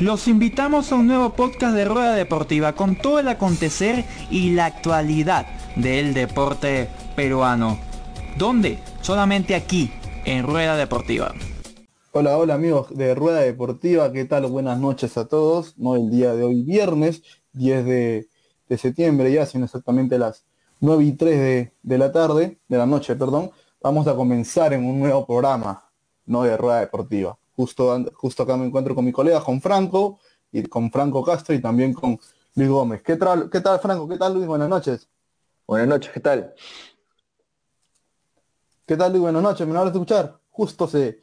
Los invitamos a un nuevo podcast de Rueda Deportiva con todo el acontecer y la actualidad del deporte peruano. ¿Dónde? Solamente aquí, en Rueda Deportiva. Hola, hola amigos de Rueda Deportiva, ¿qué tal? Buenas noches a todos. No el día de hoy, viernes 10 de, septiembre, ya son exactamente las 9 y 3 de, de, la tarde, de la noche, perdón. Vamos a comenzar en un nuevo programa, no de Rueda Deportiva. Justo, justo acá me encuentro con mi colega, con Franco, y con Franco Castro y también con Luis Gómez. ¿Qué tal, qué tal Franco? ¿Qué tal Luis? Buenas noches. Buenas noches, ¿qué tal? ¿Qué tal Luis? Buenas noches, ¿me van a escuchar? Justo se,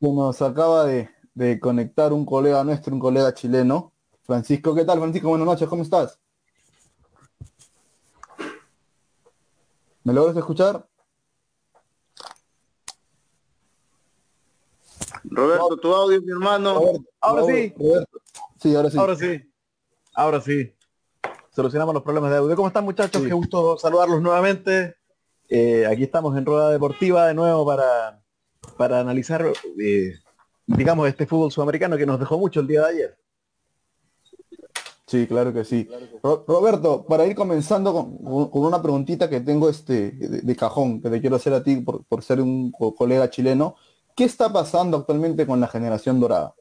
nos acaba de, de conectar un colega nuestro, un colega chileno. Francisco, ¿qué tal Francisco? Buenas noches, ¿cómo estás? ¿Me logras escuchar? Roberto, tu audio, mi hermano. ahora sí. Sí, ahora sí. Ahora sí. Ahora sí. Solucionamos los problemas de audio. ¿Cómo están muchachos? Qué gusto saludarlos nuevamente. Eh, aquí estamos en Rueda Deportiva de nuevo para, para analizar, eh, digamos, este fútbol sudamericano que nos dejó mucho el día de ayer. Sí, claro que sí. Roberto, para ir comenzando con, una preguntita que tengo este de, cajón, que te quiero hacer a ti por, por ser un colega chileno. ¿Qué está pasando actualmente con la generación dorada?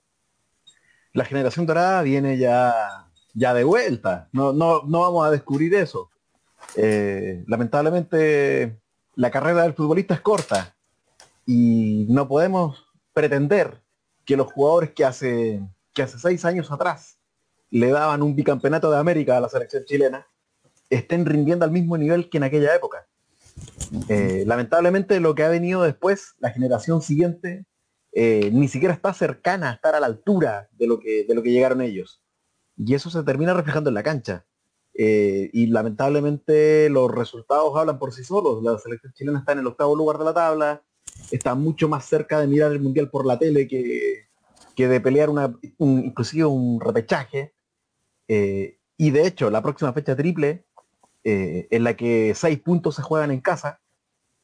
La generación dorada viene ya, ya de vuelta. No, no, no vamos a descubrir eso. Eh, lamentablemente la carrera del futbolista es corta y no podemos pretender que los jugadores que hace, que hace seis años atrás le daban un bicampeonato de América a la selección chilena estén rindiendo al mismo nivel que en aquella época. Eh, lamentablemente lo que ha venido después, la generación siguiente, eh, ni siquiera está cercana a estar a la altura de lo, que, de lo que llegaron ellos. Y eso se termina reflejando en la cancha. Eh, y lamentablemente los resultados hablan por sí solos. La selección chilena está en el octavo lugar de la tabla, está mucho más cerca de mirar el mundial por la tele que, que de pelear una, inclusive un repechaje. y de hecho, la próxima fecha triple eh, en la que seis puntos se juegan en casa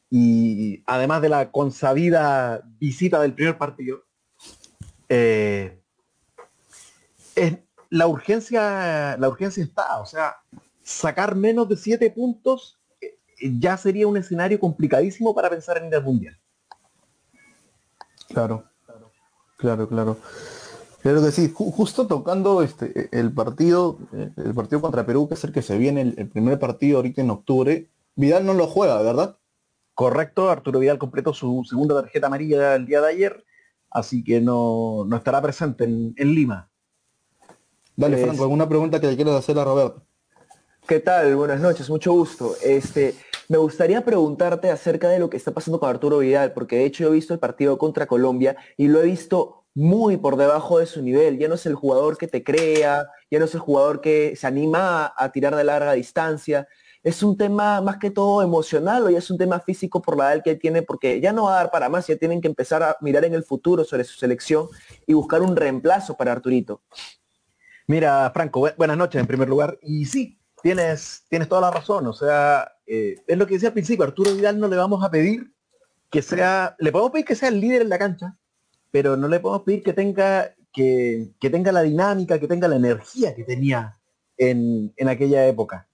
y además de la consabida visita del primer partido, eh, la urgencia, la urgencia está, o sea, sacar menos de siete puntos eh, ya sería un escenario complicadísimo para pensar en el mundial. Claro, claro, claro. Claro que sí, justo tocando este el partido, el partido contra Perú, que es el que se viene, el, primer partido ahorita en octubre, Vidal no lo juega, ¿verdad? Correcto, Arturo Vidal completó su segunda tarjeta amarilla el día de ayer, así que no, estará presente en, Lima. Dale, Franco, ¿alguna pregunta que le quieras hacer a Roberto? ¿Qué tal? Buenas noches, mucho gusto. Este, me gustaría preguntarte acerca de lo que está pasando con Arturo Vidal, porque de hecho yo he visto el partido contra Colombia y lo he visto muy por debajo de su nivel. Ya no es el jugador que te crea, ya no es el jugador que se anima a, tirar de larga distancia. Es un tema más que todo emocional o es un tema físico por la edad que tiene, porque ya no va a dar para más, ya tienen que empezar a mirar en el futuro sobre su selección y buscar un reemplazo para Arturito. Mira, Franco, buenas noches en primer lugar. Y sí, tienes, tienes toda la razón. O sea, eh, es lo que decía al principio, Arturo Vidal no le vamos a pedir que sea, le podemos pedir que sea el líder en la cancha, pero no le podemos pedir que tenga, que, tenga la dinámica, que tenga la energía que tenía en, aquella época.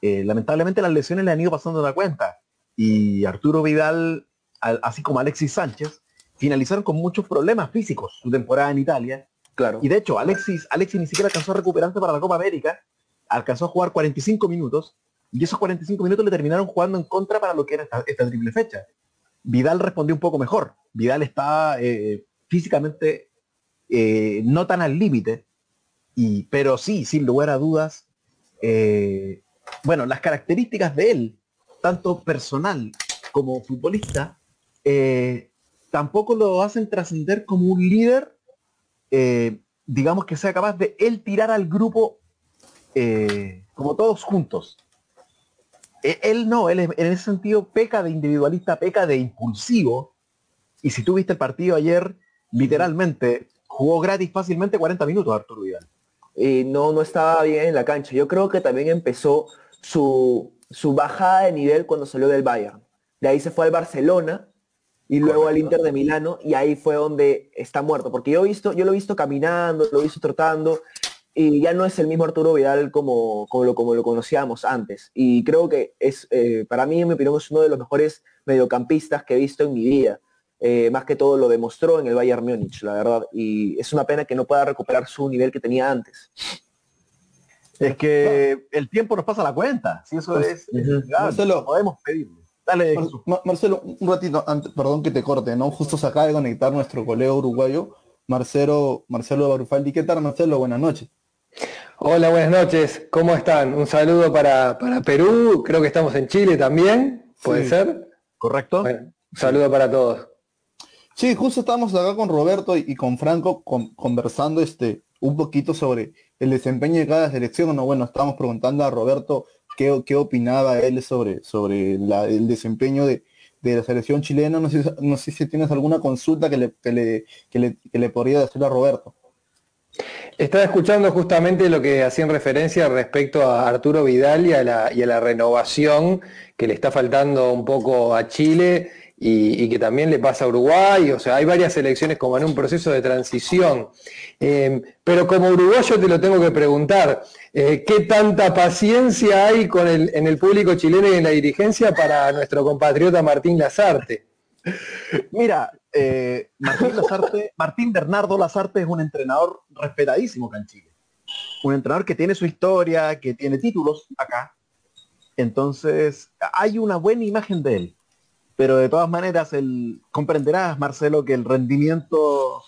Eh, lamentablemente las lesiones le han ido pasando la cuenta y Arturo Vidal, así como Alexis Sánchez, finalizaron con muchos problemas físicos su temporada en Italia. Claro. Y de hecho, Alexis, Alexis ni siquiera alcanzó a recuperarse para la Copa América, alcanzó a jugar 45 minutos y esos 45 minutos le terminaron jugando en contra para lo que era esta triple fecha. Vidal respondió un poco mejor. Vidal está eh, físicamente eh, no tan al límite, pero sí, sin lugar a dudas, eh, bueno, las características de él, tanto personal como futbolista, tampoco lo hacen trascender como un líder, digamos que sea capaz de él tirar al grupo como todos juntos. E, él no, él en ese sentido peca de individualista, peca de impulsivo. Y si tú viste el partido ayer, literalmente jugó gratis fácilmente 40 minutos Arturo Vidal. Y no, no estaba bien en la cancha. Yo creo que también empezó su, su bajada de nivel cuando salió del Bayern. De ahí se fue al Barcelona y luego al Inter de Milano y ahí fue donde está muerto, porque yo he visto, yo lo he visto caminando, lo he visto trotando y ya no es el mismo Arturo Vidal como, como, lo, como lo conocíamos antes. Y creo que es, eh, para mí, en mi opinión, es uno de los mejores mediocampistas que he visto en mi vida. Eh, más que todo lo demostró en el Bayern Múnich, la verdad. Y es una pena que no pueda recuperar su nivel que tenía antes. Es que el tiempo nos pasa la cuenta. Si eso es, Marcelo, podemos pedirle. Dale, Marcelo, un ratito, perdón que te corte, ¿no? Justo se acaba de conectar nuestro colega uruguayo, Marcelo, Marcelo Barufaldi. ¿Qué tal, Marcelo? Buenas noches. Hola, buenas noches. ¿Cómo están? Un saludo para, Perú. Creo que estamos en Chile también. ¿Puede ser? ¿Correcto? un saludo para todos. Sí, justo estamos acá con Roberto y, con Franco conversando este, un poquito sobre el desempeño de cada selección. No, bueno, estábamos preguntando a Roberto qué, qué opinaba él sobre, sobre el desempeño de, la selección chilena. No sé, no sé si tienes alguna consulta que le, que le, que le, que le podría decir a Roberto. Estaba escuchando justamente lo que hacían referencia respecto a Arturo Vidal y a, la, renovación que le está faltando un poco a Chile y, que también le pasa a Uruguay. O sea, hay varias selecciones como en un proceso de transición. Eh, pero como uruguayo te lo tengo que preguntar, eh, ¿qué tanta paciencia hay con el, en el público chileno y en la dirigencia para nuestro compatriota Martín Lazarte? Mira, eh, Martín Lazarte, Martín Bernardo Lazarte es un entrenador respetadísimo acá en Chile. Un entrenador que tiene su historia, que tiene títulos acá. Entonces, hay una buena imagen de él. Pero de todas maneras, el, comprenderás, Marcelo, que el rendimiento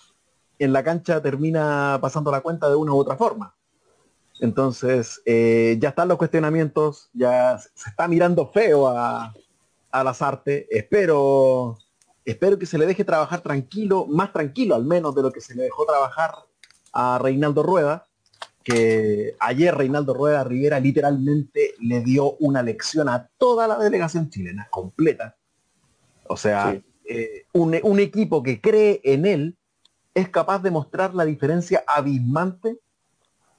en la cancha termina pasando la cuenta de una u otra forma. Entonces, eh, ya están los cuestionamientos, ya se está mirando feo a, a Lazarte. Espero Espero que se le deje trabajar tranquilo, más tranquilo al menos de lo que se le dejó trabajar a Reinaldo Rueda, que ayer Reinaldo Rueda Rivera literalmente le dio una lección a toda la delegación chilena, completa. O sea, eh, un, equipo que cree en él es capaz de mostrar la diferencia abismante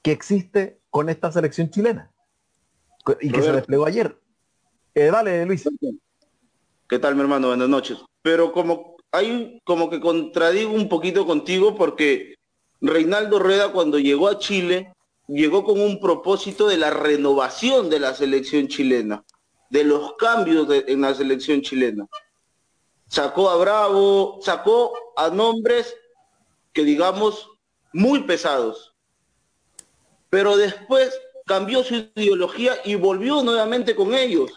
que existe con esta selección chilena y que se desplegó ayer. Eh, dale, Luis. ¿Qué tal, mi hermano? Buenas noches pero como hay como que contradigo un poquito contigo porque Reinaldo Rueda cuando llegó a Chile llegó con un propósito de la renovación de la selección chilena, de los cambios en la selección chilena. Sacó a Bravo, sacó a nombres que digamos muy pesados. Pero después cambió su ideología y volvió nuevamente con ellos.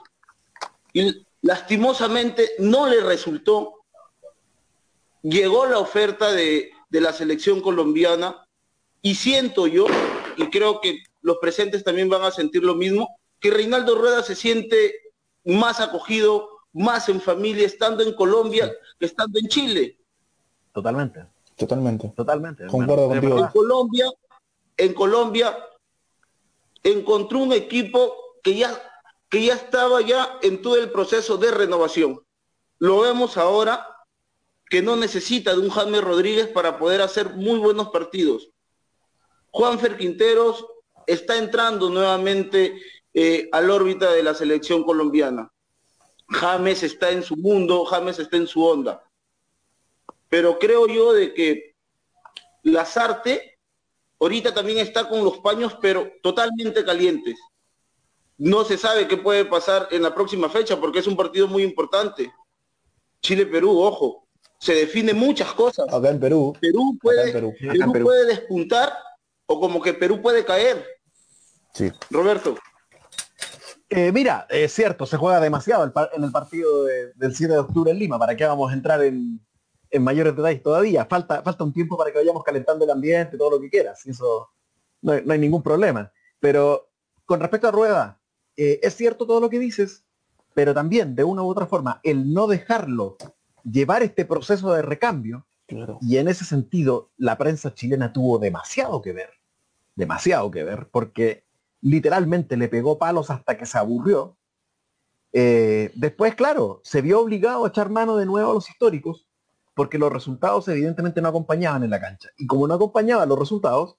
Y Lastimosamente no le resultó. Llegó la oferta de, la selección colombiana y siento yo, y creo que los presentes también van a sentir lo mismo, que Reinaldo Rueda se siente más acogido, más en familia estando en Colombia que estando en Chile. Totalmente. Totalmente. Totalmente. Concuerdo contigo. En Colombia, en Colombia encontró un equipo que ya que ya estaba ya en todo el proceso de renovación. Lo vemos ahora que no necesita de un Jaime Rodríguez para poder hacer muy buenos partidos. Juanfer Quinteros está entrando nuevamente eh, al órbita de la selección colombiana. James está en su mundo, James está en su onda. Pero creo yo de que Lazarte ahorita también está con los paños, pero totalmente calientes. No se sabe qué puede pasar en la próxima fecha porque es un partido muy importante. Chile-Perú, ojo, se define muchas cosas. Acá en Perú. Perú puede, Perú. puede despuntar o como que Perú puede caer. Sí. Roberto. Eh, mira, es cierto, se juega demasiado en el partido del 7 de octubre en Lima. ¿Para qué vamos a entrar en, mayores detalles todavía? Falta, falta un tiempo para que vayamos calentando el ambiente, todo lo que quieras. Eso no hay, no hay ningún problema. Pero con respecto a Rueda, eh, es cierto todo lo que dices, pero también de una u otra forma, el no dejarlo llevar este proceso de recambio, y en ese sentido la prensa chilena tuvo demasiado que ver, demasiado que ver, porque literalmente le pegó palos hasta que se aburrió. Eh, después, claro, se vio obligado a echar mano de nuevo a los históricos, porque los resultados evidentemente no acompañaban en la cancha. Y como no acompañaban los resultados,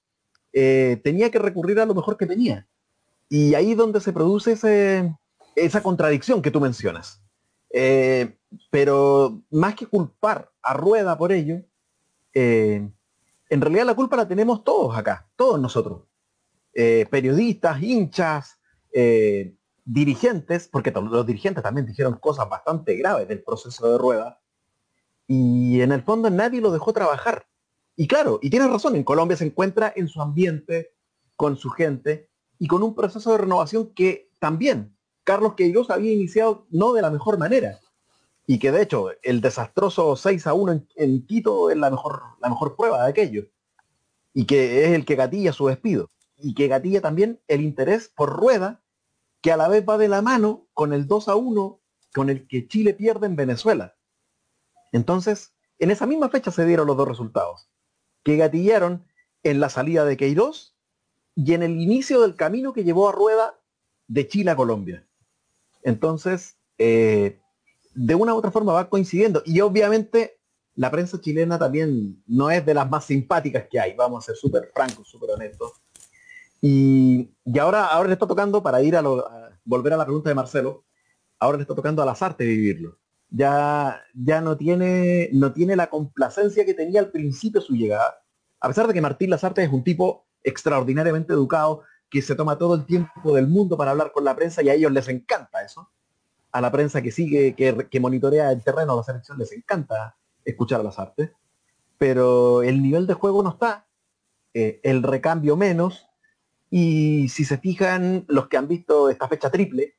eh, tenía que recurrir a lo mejor que tenía. Y ahí donde se produce esa contradicción que tú mencionas. Eh, pero más que culpar a Rueda por ello, eh, en realidad la culpa la tenemos todos acá, todos nosotros. Eh, periodistas, hinchas, dirigentes, porque los dirigentes también dijeron cosas bastante graves del proceso de Rueda, y en el fondo nadie lo dejó trabajar. Y claro, y tienes razón, en Colombia se encuentra en su ambiente, con su gente, y con un proceso de renovación que también Carlos Queiroz había iniciado no de la mejor manera. Y que de hecho el desastroso 6 a 1 en, Quito es la mejor, la mejor prueba de aquello. Y que es el que gatilla su despido. Y que gatilla también el interés por Rueda, que a la vez va de la mano con el 2 a 1 con el que Chile pierde en Venezuela. Entonces, en esa misma fecha se dieron los dos resultados, que gatillaron en la salida de Queiroz y en el inicio del camino que llevó a Rueda de Chile a Colombia. Entonces, eh, de una u otra forma va coincidiendo. Y obviamente la prensa chilena también no es de las más simpáticas que hay, vamos a ser súper francos, súper honestos. Y, ahora, ahora le está tocando, para ir a, volver a la pregunta de Marcelo, ahora le está tocando a las artes vivirlo. Ya, ya no, tiene, no tiene la complacencia que tenía al principio su llegada. A pesar de que Martín Lasarte es un tipo extraordinariamente educado, que se toma todo el tiempo del mundo para hablar con la prensa y a ellos les encanta eso. A la prensa que sigue, que, monitorea el terreno de la selección, les encanta escuchar las artes. Pero el nivel de juego no está, eh, el recambio menos, y si se fijan los que han visto esta fecha triple,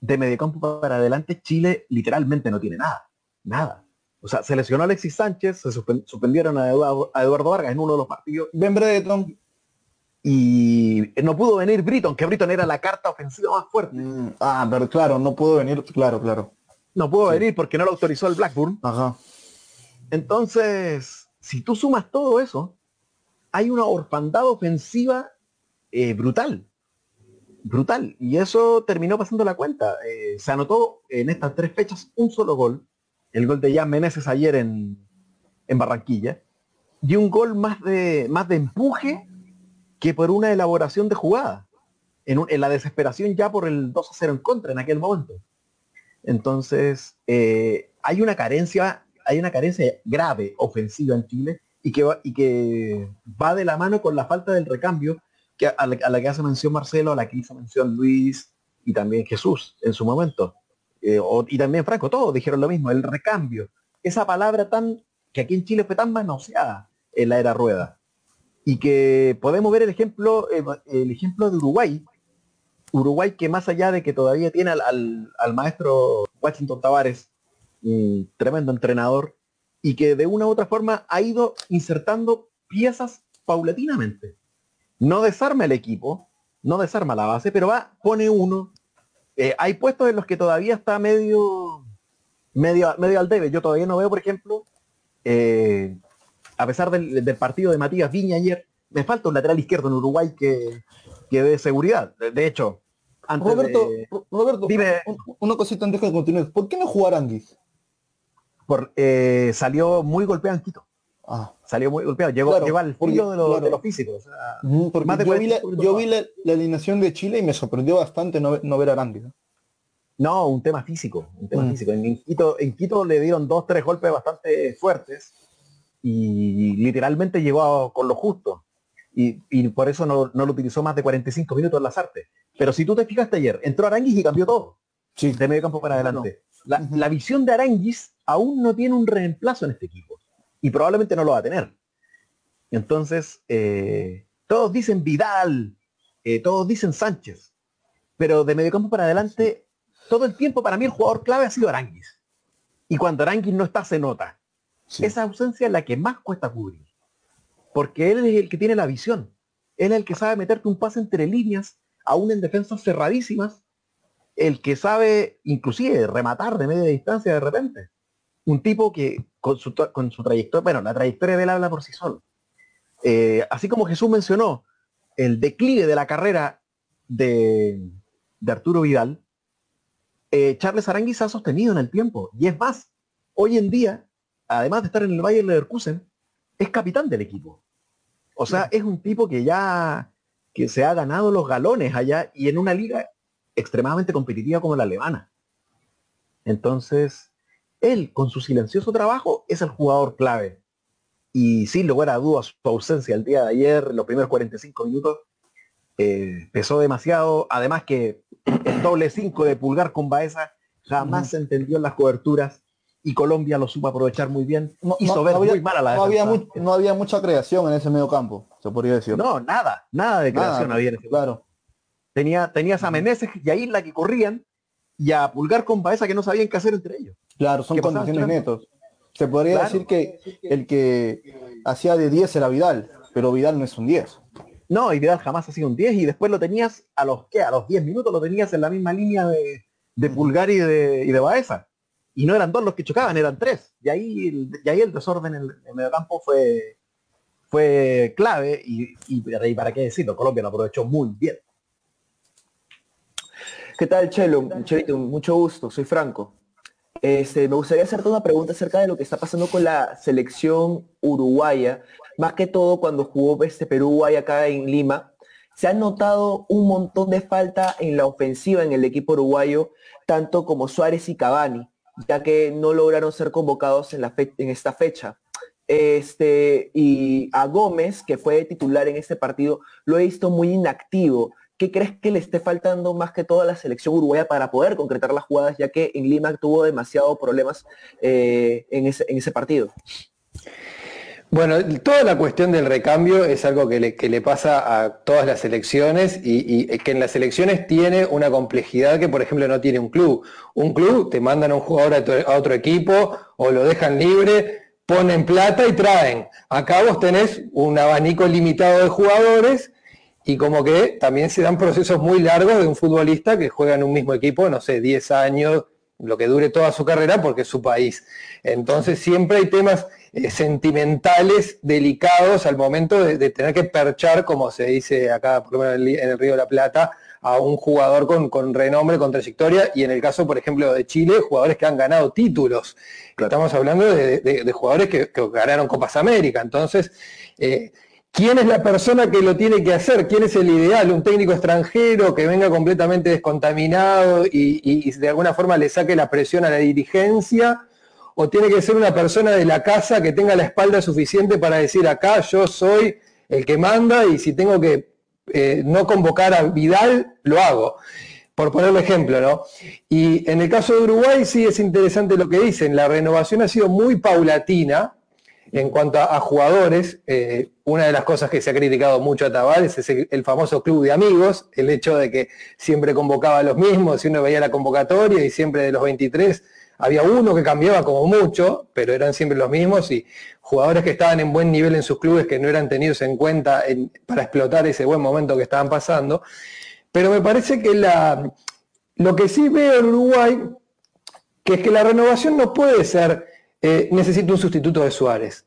de mediocampo para adelante, Chile literalmente no tiene nada, nada. O sea, se lesionó Alexis Sánchez, se suspendieron a Eduardo, a Eduardo, Vargas en uno de los partidos. Y no pudo venir Britton, que Britton era la carta ofensiva más fuerte. Mm, ah, pero claro, no pudo venir, claro, claro. No pudo venir porque no lo autorizó el Blackburn. Ajá. Entonces, si tú sumas todo eso, hay una orfandad ofensiva eh, brutal. Brutal. Y eso terminó pasando la cuenta. Eh, se anotó en estas tres fechas un solo gol. El gol de Jan Meneses ayer en, en Barranquilla. Y un gol más de, más de empuje que por una elaboración de jugada, en, la desesperación ya por el 2 a 0 en contra en aquel momento. Entonces, eh, hay una carencia, hay una carencia grave ofensiva en Chile y que, va, y que va de la mano con la falta del recambio que a, la, que hace mención Marcelo, a la que hizo mención Luis y también Jesús en su momento. Eh, y también Franco, todos dijeron lo mismo, el recambio. Esa palabra tan que aquí en Chile fue tan manoseada en la era rueda y que podemos ver el ejemplo, eh, el ejemplo de Uruguay. Uruguay que más allá de que todavía tiene al, maestro Washington Tavares, un tremendo entrenador, y que de una u otra forma ha ido insertando piezas paulatinamente. No desarma el equipo, no desarma la base, pero va, pone uno. Eh, hay puestos en los que todavía está medio, medio, medio al debe. Yo todavía no veo, por ejemplo, eh, a pesar del, partido de Matías Viña ayer, me falta un lateral izquierdo en Uruguay que, que dé seguridad. De, hecho, antes Roberto, Roberto, dime, una cosita antes de continuar. ¿Por qué no jugar Anguis? Por, eh, salió muy golpeado en Quito. Ah. Salió muy golpeado, llegó, al filo de, lo, de, los físicos. yo, vi la, alineación de Chile y me sorprendió bastante no, ver a Aranguis. ¿no? un tema físico, un tema mm. físico. En Quito, en Quito le dieron dos, tres golpes bastante fuertes y literalmente llegó con lo justo. Y, por eso no, lo utilizó más de 45 minutos en las artes. Pero si tú te fijaste ayer, entró Aranguis y cambió todo. Sí. De medio campo para adelante. La, visión de Aranguis aún no tiene un reemplazo en este equipo. Y probablemente no lo va a tener. Entonces, eh, todos dicen Vidal, eh, todos dicen Sánchez. Pero de medio campo para adelante, todo el tiempo para mí el jugador clave ha sido Aranguis. Y cuando Aranguis no está, se nota. Esa ausencia es la que más cuesta cubrir. Porque él es el que tiene la visión. Él es el que sabe meterte un pase entre líneas, aún en defensas cerradísimas. El que sabe inclusive rematar de media distancia de repente. Un tipo que con su, con su trayectoria, bueno, la trayectoria de él habla por sí solo. Eh, así como Jesús mencionó el declive de la carrera de, Arturo Vidal, eh, Charles Aranguis ha sostenido en el tiempo. Y es más, hoy en día además de estar en el Bayern Leverkusen, es capitán del equipo. O sea, es un tipo que ya que se ha ganado los galones allá y en una liga extremadamente competitiva como la alemana. Entonces, él, con su silencioso trabajo, es el jugador clave. Y sin lugar a dudas, su ausencia el día de ayer, los primeros 45 minutos, eh, pesó demasiado. Además que el doble 5 de Pulgar con Baeza jamás se entendió en las coberturas y Colombia lo supo aprovechar muy bien. No, hizo no- ver no había, muy mal a la no había, no había mucha creación en ese medio campo, se podría decir. No, nada, nada de Nada, creación había en ese Claro. Tenía, tenías a Meneses y a Isla que corrían y a Pulgar con Baeza que no sabían qué hacer entre ellos. Claro, son ¿Qué pasaba condiciones netos. Se podría Claro. decir que el que hacía de 10 era Vidal, pero Vidal no es un 10. No, y Vidal jamás ha sido un 10 y después lo tenías a los ¿qué? A los 10 minutos lo tenías en la misma línea de, de Pulgar y de, y de Baeza. Y no eran dos los que chocaban, eran tres. Y ahí el, ahí el desorden en el, en mediocampo fue, fue clave y para qué decirlo, Colombia lo aprovechó muy bien. ¿Qué tal, Chelo? Chelito, mucho gusto, soy Franco. Este, me gustaría hacerte una pregunta acerca de lo que está pasando con la selección uruguaya, más que todo cuando jugó este Perú-Uruguay acá en Lima. Se ha notado un montón de falta en la ofensiva en el equipo uruguayo, tanto como Suárez y Cavani, ya que no lograron ser convocados en, la en esta fecha. Este, y a Gómez, que fue titular en este partido, lo he visto muy inactivo. ¿Qué crees que le esté faltando más que todo a la selección uruguaya para poder concretar las jugadas, ya que en Lima tuvo demasiados problemas eh, en, ese, en ese partido? Bueno, toda la cuestión del recambio es algo que le, pasa a todas las selecciones y, y que en las elecciones tiene una complejidad que, por ejemplo, no tiene un club. Un club te mandan a un jugador a, a otro equipo o lo dejan libre, ponen plata y traen. Acá vos tenés un abanico limitado de jugadores y como que también se dan procesos muy largos de un futbolista que juega en un mismo equipo, no sé, 10 años, lo que dure toda su carrera porque es su país. Entonces siempre hay temas eh, sentimentales delicados al momento de, de tener que perchar, como se dice acá, por lo menos en el, Río de la Plata, a un jugador con, con renombre, con trayectoria, y en el caso, por ejemplo, de Chile, jugadores que han ganado títulos. Estamos hablando de, de- de jugadores que, que ganaron Copas América. Entonces, eh, ¿quién es la persona que lo tiene que hacer? ¿Quién es el ideal? ¿Un técnico extranjero que venga completamente descontaminado y, y- y de alguna forma le saque la presión a la dirigencia? ¿O tiene que ser una persona de la casa que tenga la espalda suficiente para decir acá yo soy el que manda y si tengo que eh, no convocar a Vidal, lo hago? Por ponerle ejemplo, ¿no? Y en el caso de Uruguay sí es interesante lo que dicen. La renovación ha sido muy paulatina en cuanto a, jugadores. Eh, una de las cosas que se ha criticado mucho a Tavares es el, el famoso club de amigos, el hecho de que siempre convocaba a los mismos, y uno veía la convocatoria y siempre de los 23 había uno que cambiaba como mucho, pero eran siempre los mismos y jugadores que estaban en buen nivel en sus clubes que no eran tenidos en cuenta en- para explotar ese buen momento que estaban pasando. Pero me parece que la, lo que sí veo en Uruguay, que es que la renovación no puede ser, eh, necesito un sustituto de Suárez.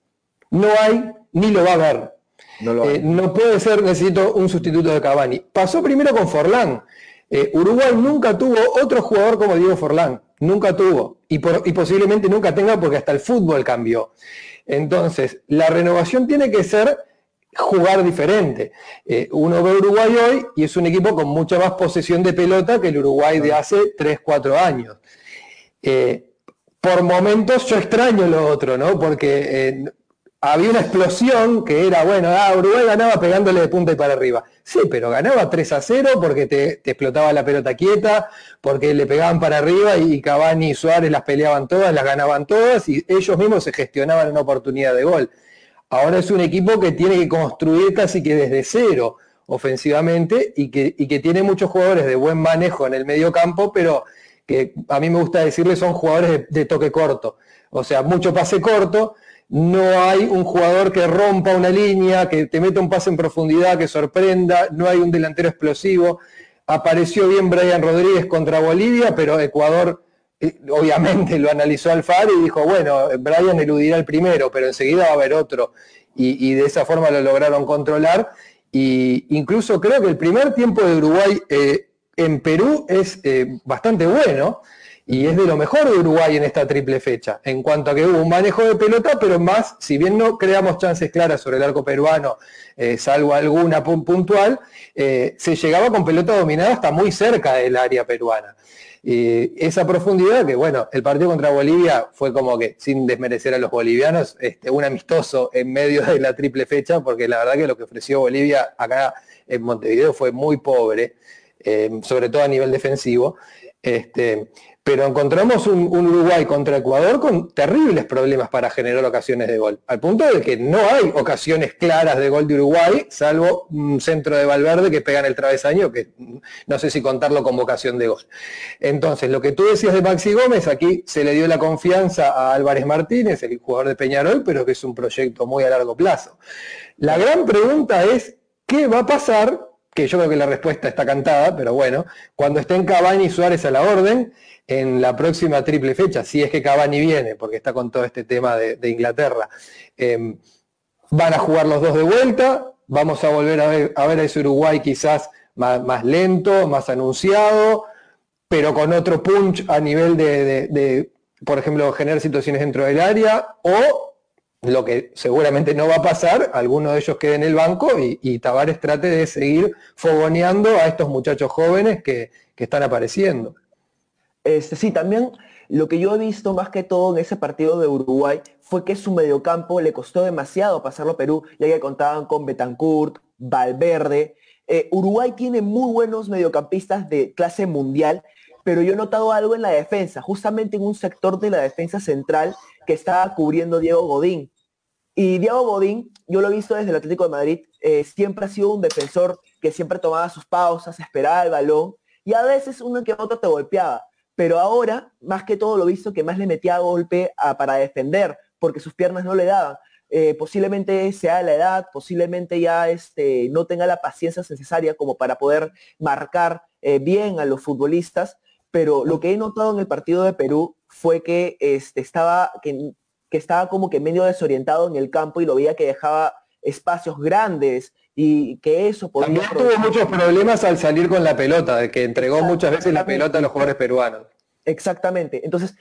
No hay, ni lo va a haber. No lo Eh, no puede ser, necesito un sustituto de Cavani. Pasó primero con Forlán. Eh, Uruguay nunca tuvo otro jugador como Diego Forlán. Nunca tuvo. Y, por- y posiblemente nunca tenga porque hasta el fútbol cambió. Entonces, la renovación tiene que ser jugar diferente. Eh, uno ve Uruguay hoy y es un equipo con mucha más posesión de pelota que el Uruguay de hace 3, 4 años. Eh, por momentos yo extraño lo otro, ¿no? Porque eh, había una explosión que era, bueno, ah, Uruguay ganaba pegándole de punta y para arriba. Sí, pero ganaba 3 a 0 porque te, explotaba la pelota quieta, porque le pegaban para arriba y Cavani y Suárez las peleaban todas, las ganaban todas y ellos mismos se gestionaban una oportunidad de gol. Ahora es un equipo que tiene que construir casi que desde cero ofensivamente y que, y que tiene muchos jugadores de buen manejo en el medio campo, pero que a mí me gusta decirle son jugadores de, de toque corto. O sea, mucho pase corto, no hay un jugador que rompa una línea, que te meta un pase en profundidad, que sorprenda, no hay un delantero explosivo. Apareció bien Brian Rodríguez contra Bolivia, pero Ecuador eh, obviamente lo analizó Alfaro y dijo, bueno, Brian eludirá el primero, pero enseguida va a haber otro. Y, de esa forma lo lograron controlar. Y incluso creo que el primer tiempo de Uruguay eh, en Perú es eh, bastante bueno. Y es de lo mejor de Uruguay en esta triple fecha, en cuanto a que hubo un manejo de pelota, pero más, si bien no creamos chances claras sobre el arco peruano, eh, salvo alguna puntual, eh, se llegaba con pelota dominada hasta muy cerca del área peruana. Y esa profundidad que, bueno, el partido contra Bolivia fue como que, sin desmerecer a los bolivianos, este, un amistoso en medio de la triple fecha, porque la verdad que lo que ofreció Bolivia acá en Montevideo fue muy pobre, eh, sobre todo a nivel defensivo. Este, pero encontramos un, Uruguay contra Ecuador con terribles problemas para generar ocasiones de gol, al punto de que no hay ocasiones claras de gol de Uruguay, salvo un centro de Valverde que pega en el travesaño, que no sé si contarlo con vocación de gol. Entonces, lo que tú decías de Maxi Gómez, aquí se le dio la confianza a Álvarez Martínez, el jugador de Peñarol, pero que es un proyecto muy a largo plazo. La gran pregunta es, ¿qué va a pasar? Que yo creo que la respuesta está cantada, pero bueno, cuando estén Cavani y Suárez a la orden, en la próxima triple fecha, si es que Cavani viene, porque está con todo este tema de, Inglaterra. Em, van a jugar los dos de vuelta, vamos a volver a ver a, ese Uruguay quizás más, lento, más anunciado, pero con otro punch a nivel de, por ejemplo, generar situaciones dentro del área, o lo que seguramente no va a pasar, alguno de ellos quede en el banco y, Tavares trate de seguir fogoneando a estos muchachos jóvenes que están apareciendo. Este, sí, también lo que yo he visto más que todo en ese partido de Uruguay fue que su mediocampo le costó demasiado pasarlo a Perú, ya que contaban con Betancourt, Valverde. Eh, Uruguay tiene muy buenos mediocampistas de clase mundial, pero yo he notado algo en la defensa, justamente en un sector de la defensa central que estaba cubriendo Diego Godín. Y Diego Godín, yo lo he visto desde el Atlético de Madrid, eh, siempre ha sido un defensor que siempre tomaba sus pausas, esperaba el balón y a veces uno que otro te golpeaba pero ahora, más que todo, lo visto que más le metía golpe para defender, porque sus piernas no le daban. Eh, posiblemente sea la edad, posiblemente ya este, no tenga la paciencia necesaria como para poder marcar eh, bien a los futbolistas, pero lo que he notado en el partido de Perú fue que, este, estaba, que, estaba como que medio desorientado en el campo y lo veía que dejaba espacios grandes y que eso podía... También tuvo muchos problemas al salir con la pelota, de que entregó muchas veces la pelota a los jugadores peruanos. Exactamente. Entonces,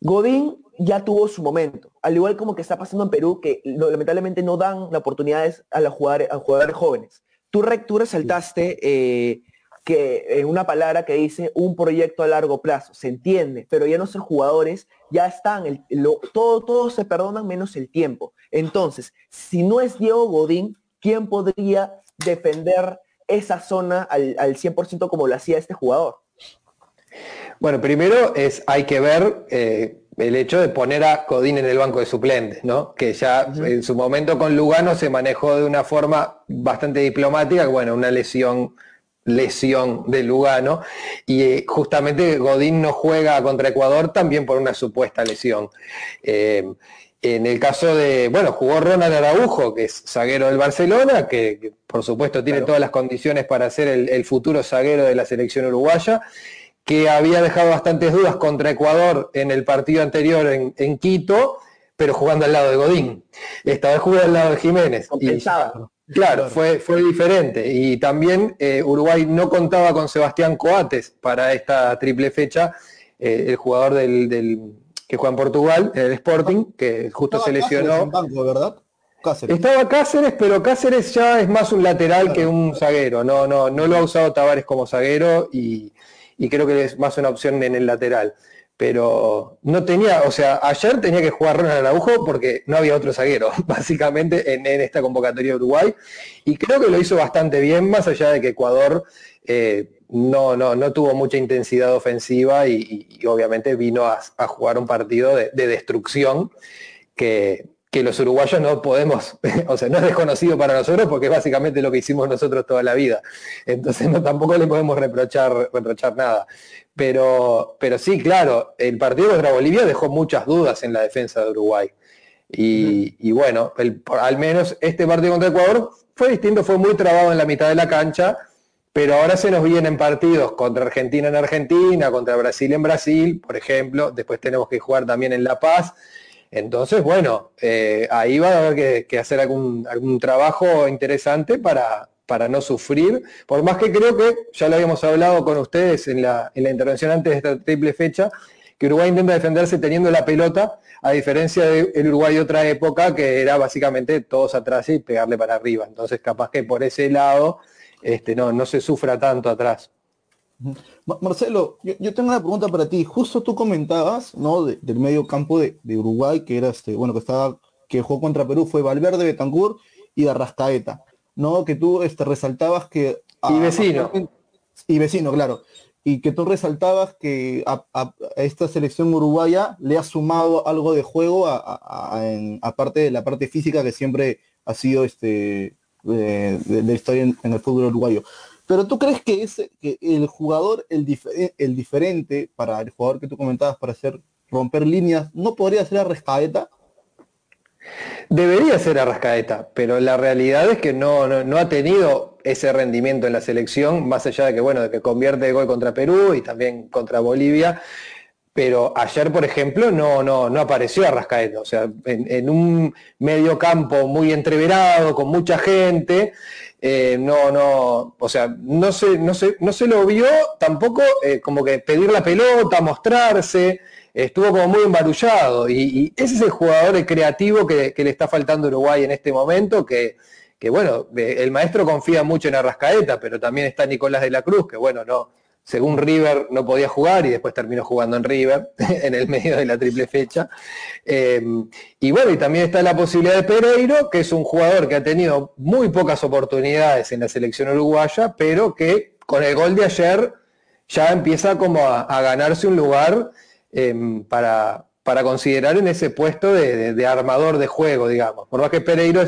Godín ya tuvo su momento, al igual como que está pasando en Perú, que lamentablemente no dan oportunidades a, los jugadores, a jugadores jóvenes. Tú, tú resaltaste eh, que en una palabra que dice un proyecto a largo plazo, se entiende, pero ya nuestros jugadores ya están, el, todo, todos se perdonan menos el tiempo. Entonces, si no es Diego Godín, ¿quién podría defender esa zona al, 100% como lo hacía este jugador? Bueno, primero es, hay que ver eh, el hecho de poner a Codín en el banco de suplentes, ¿no? Que ya en su momento con Lugano se manejó de una forma bastante diplomática, bueno, una lesión lesión de Lugano y eh, justamente Godín no juega contra Ecuador también por una supuesta lesión. Eh, en el caso de, bueno, jugó Ronald Araujo, que es zaguero del Barcelona, que, por supuesto tiene todas las condiciones para ser el, futuro zaguero de la selección uruguaya, que había dejado bastantes dudas contra Ecuador en el partido anterior en, Quito, pero jugando al lado de Godín. Esta vez jugó al lado de Jiménez. Claro, fue, fue diferente. Y también eh, Uruguay no contaba con Sebastián Coates para esta triple fecha, eh, el jugador del que juega en Portugal, el Sporting, que justo se lesionó. ¿verdad? Estaba Cáceres, pero Cáceres ya es más un lateral que un zaguero. No, no, no lo ha usado Tavares como zaguero y, creo que es más una opción en el lateral. Pero no tenía, o sea, ayer tenía que jugar Ronald Araujo porque no había otro zaguero, básicamente, en, esta convocatoria de Uruguay. Y creo que lo hizo bastante bien, más allá de que Ecuador eh, no, no, no tuvo mucha intensidad ofensiva y, obviamente vino a, jugar un partido de, destrucción que, los uruguayos no podemos, o sea, no es desconocido para nosotros porque es básicamente lo que hicimos nosotros toda la vida. Entonces no, tampoco le podemos reprochar, reprochar nada. Pero, pero sí, claro, el partido contra Bolivia dejó muchas dudas en la defensa de Uruguay. Y, bueno, al menos este partido contra Ecuador fue distinto, fue muy trabado en la mitad de la cancha pero ahora se nos vienen partidos contra Argentina en Argentina, contra Brasil en Brasil, por ejemplo, después tenemos que jugar también en La Paz. Entonces, bueno, eh, ahí va a haber que, hacer algún, algún, trabajo interesante para, para no sufrir, por más que creo que, ya lo habíamos hablado con ustedes en la, en la intervención antes de esta triple fecha, que Uruguay intenta defenderse teniendo la pelota, a diferencia del Uruguay de otra época, que era básicamente todos atrás y pegarle para arriba. Entonces capaz que por ese lado este, no, no se sufra tanto atrás. Marcelo, yo, tengo una pregunta para ti. Justo tú comentabas, ¿no? del medio campo de, Uruguay, que era este, bueno, que estaba, que jugó contra Perú, fue Valverde, Betancourt y Arrascaeta, ¿no? Que tú este, resaltabas que. y vecino. y vecino, claro. Y que tú resaltabas que a, esta selección uruguaya le ha sumado algo de juego aparte de la parte física que siempre ha sido este de, la historia en el fútbol uruguayo. Pero tú crees que, el jugador, el, el diferente para el jugador que tú comentabas para hacer romper líneas, ¿no podría ser Arrascaeta? Debería ser Arrascaeta, pero la realidad es que no, no, ha tenido ese rendimiento en la selección, más allá de que, bueno, de que convierte gol contra Perú y también contra Bolivia. Pero ayer, por ejemplo, no, no, no apareció Arrascaeta. O sea, en, en un medio campo muy entreverado, con mucha gente, eh, no, no, o sea, no se, no se, no se lo vio tampoco eh, como que pedir la pelota, mostrarse, estuvo como muy embarullado. Y, ese es el jugador creativo que, le está faltando a Uruguay en este momento, que, que bueno, el maestro confía mucho en Arrascaeta, pero también está Nicolás de la Cruz, que bueno, no, según River no podía jugar y después terminó jugando en River en el medio de la triple fecha. Eh, y bueno, y también está la posibilidad de Pereiro, que es un jugador que ha tenido muy pocas oportunidades en la selección uruguaya, pero que con el gol de ayer ya empieza como a, ganarse un lugar em, para, para, considerar en ese puesto de, armador de juego, digamos. Por más que Pereiro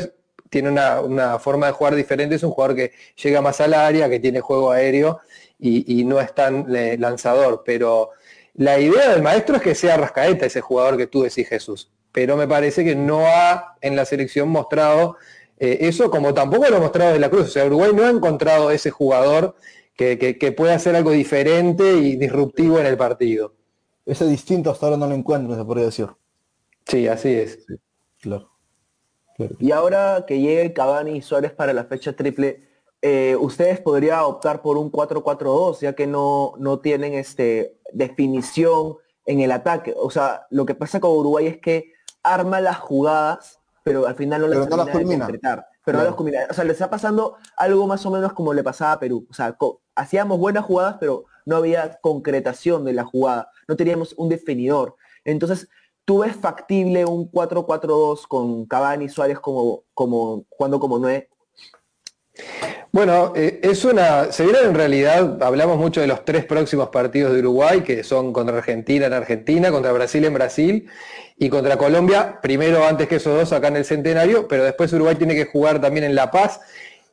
tiene una, una forma de jugar diferente, es un jugador que llega más al área, que tiene juego aéreo y, no es tan eh, lanzador, pero la idea del maestro es que sea Rascaeta ese jugador que tú decís Jesús, pero me parece que no ha en la selección mostrado eh, eso como tampoco lo ha mostrado de la Cruz, o sea, Uruguay no ha encontrado ese jugador que, que, pueda hacer algo diferente y disruptivo en el partido. Ese distinto hasta ahora no lo encuentro, se podría decir. Sí, así es. claro. Y ahora que llegue Cavani y Suárez para la fecha triple, eh, ustedes podrían optar por un 4-4-2, ya que no, no tienen este, definición en el ataque. O sea, lo que pasa con Uruguay es que arma las jugadas, pero al final no las, no Pero no las culmina. O sea, le está pasando algo más o menos como le pasaba a Perú. O sea, hacíamos buenas jugadas, pero no había concretación de la jugada. No teníamos un definidor. Entonces, ¿tú ves factible un 4-4-2 con Cavani y Suárez como, como, jugando como 9? Bueno, eh, es una. Se viene en realidad, hablamos mucho de los tres próximos partidos de Uruguay, que son contra Argentina en Argentina, contra Brasil en Brasil y contra Colombia, primero antes que esos dos acá en el centenario, pero después Uruguay tiene que jugar también en La Paz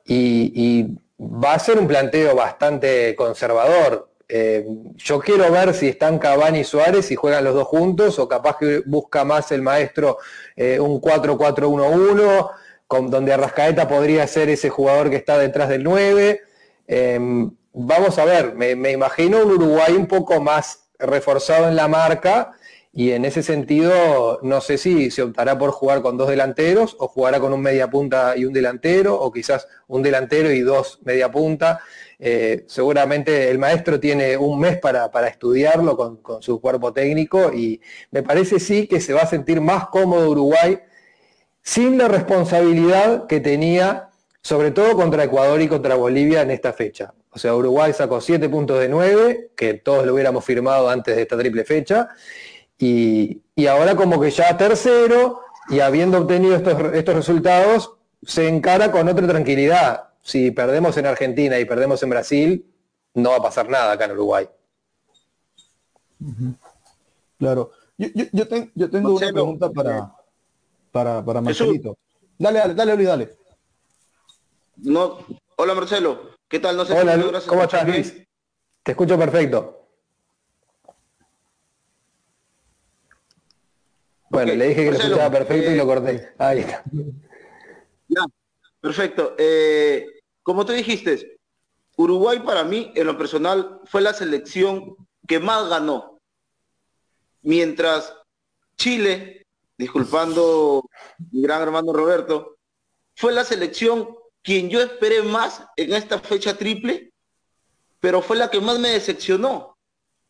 y, va a ser un planteo bastante conservador. Eh, yo quiero ver si están Cavani y Suárez y juegan los dos juntos, o capaz que busca más el maestro eh, un 4-4-1-1 donde Arrascaeta podría ser ese jugador que está detrás del 9. Em, vamos a ver, me, imagino un Uruguay un poco más reforzado en la marca y en ese sentido no sé si se optará por jugar con dos delanteros o jugará con un media punta y un delantero o quizás un delantero y dos media punta. Eh, seguramente el maestro tiene un mes para, estudiarlo con, con, su cuerpo técnico y me parece sí que se va a sentir más cómodo Uruguay sin la responsabilidad que tenía, sobre todo contra Ecuador y contra Bolivia en esta fecha. O sea, Uruguay sacó 7 puntos de 9, que todos lo hubiéramos firmado antes de esta triple fecha, y, ahora como que ya tercero, y habiendo obtenido estos, estos resultados, se encara con otra tranquilidad. Si perdemos en Argentina y perdemos en Brasil, no va a pasar nada acá en Uruguay. Claro. Yo, tengo una pregunta para, para, para Marcelito. Dale, dale, dale, Luis, dale. No, hola Marcelo, ¿qué tal? No sé hola, Luis, ¿cómo estás, Luis? Te escucho perfecto. Bueno, le dije que lo escuchaba perfecto y lo corté. Eh, Ahí está. Ya, perfecto. Eh, como tú dijiste, Uruguay para mí, en lo personal, fue la selección que más ganó. Mientras Chile disculpando mi gran hermano Roberto, fue la selección quien yo esperé más en esta fecha triple, pero fue la que más me decepcionó,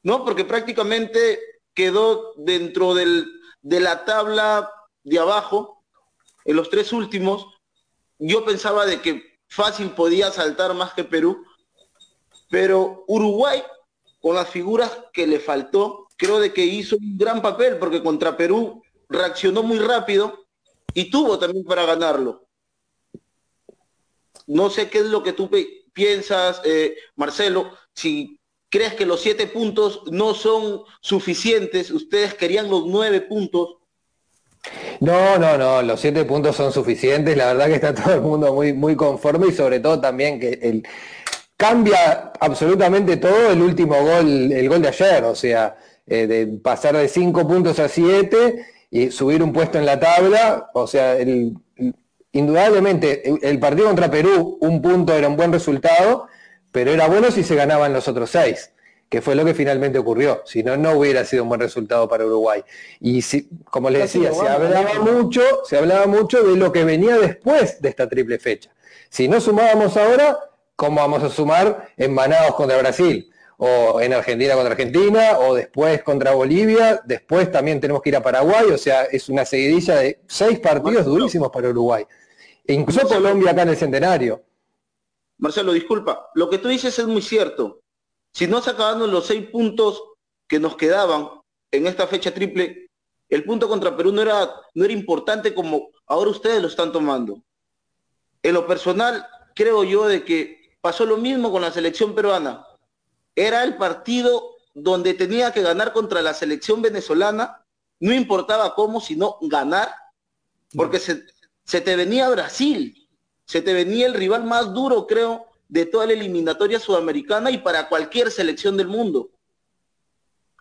¿no? Porque prácticamente quedó dentro de la tabla de abajo, en los tres últimos, yo pensaba de que fácil podía saltar más que Perú, pero Uruguay, con las figuras que le faltó, creo de que hizo un gran papel, porque contra Perú reaccionó muy rápido y tuvo también para ganarlo. No sé qué es lo que tú piensas, eh, Marcelo, si crees que los siete puntos no son suficientes, ustedes querían los nueve puntos. No, no, no, los siete puntos son suficientes, la verdad que está todo el mundo muy, muy conforme y sobre todo también que el, cambia absolutamente todo el último gol, el gol de ayer, o sea, eh, de pasar de cinco puntos a siete y subir un puesto en la tabla, o sea, indudablemente el partido contra Perú, un punto era un buen resultado, pero era bueno si se ganaban los otros seis que fue lo que finalmente ocurrió. Si no, no hubiera sido un buen resultado para Uruguay. Y si, como les decía, se hablaba mucho, se hablaba mucho de lo que venía después de esta triple fecha. Si no sumábamos ahora, ¿cómo vamos a sumar en Manaos contra Brasil? O en Argentina contra Argentina, o después contra Bolivia, después también tenemos que ir a Paraguay, o sea, es una seguidilla de seis partidos durísimos para Uruguay. E incluso Colombia acá en el centenario. Marcelo, disculpa, lo que tú dices es muy cierto. Si no se acababan los seis puntos que nos quedaban en esta fecha triple, el punto contra Perú no era, no era importante como ahora ustedes lo están tomando. En lo personal, creo yo de que pasó lo mismo con la selección peruana. Era el partido donde tenía que ganar contra la selección venezolana, no importaba cómo, sino ganar, porque se, te venía Brasil, se te venía el rival más duro, creo, de toda la eliminatoria sudamericana y para cualquier selección del mundo.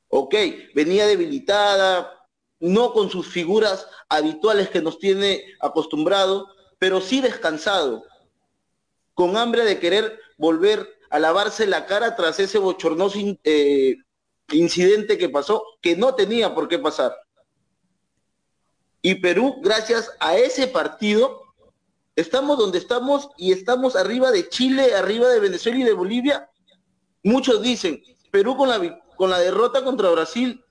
Ok, venía debilitada, no con sus figuras habituales que nos tiene acostumbrado, pero sí descansado, con hambre de querer volver a lavarse la cara tras ese bochornoso eh, incidente que pasó, que no tenía por qué pasar. Y Perú, gracias a ese partido, Estamos donde estamos y estamos arriba de Chile, arriba de Venezuela y de Bolivia. Muchos dicen, Perú con la, con la derrota contra Brasil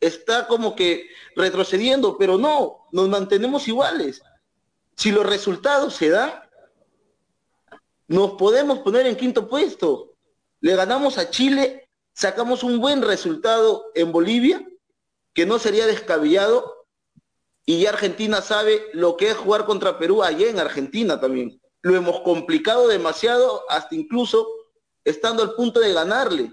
está como que retrocediendo, pero no, nos mantenemos iguales. Si los resultados se dan, nos podemos poner en quinto puesto. Le ganamos a Chile, sacamos un buen resultado en Bolivia, que no sería descabellado, y ya Argentina sabe lo que es jugar contra Perú allá en Argentina también. Lo hemos complicado demasiado, hasta incluso estando al punto de ganarle.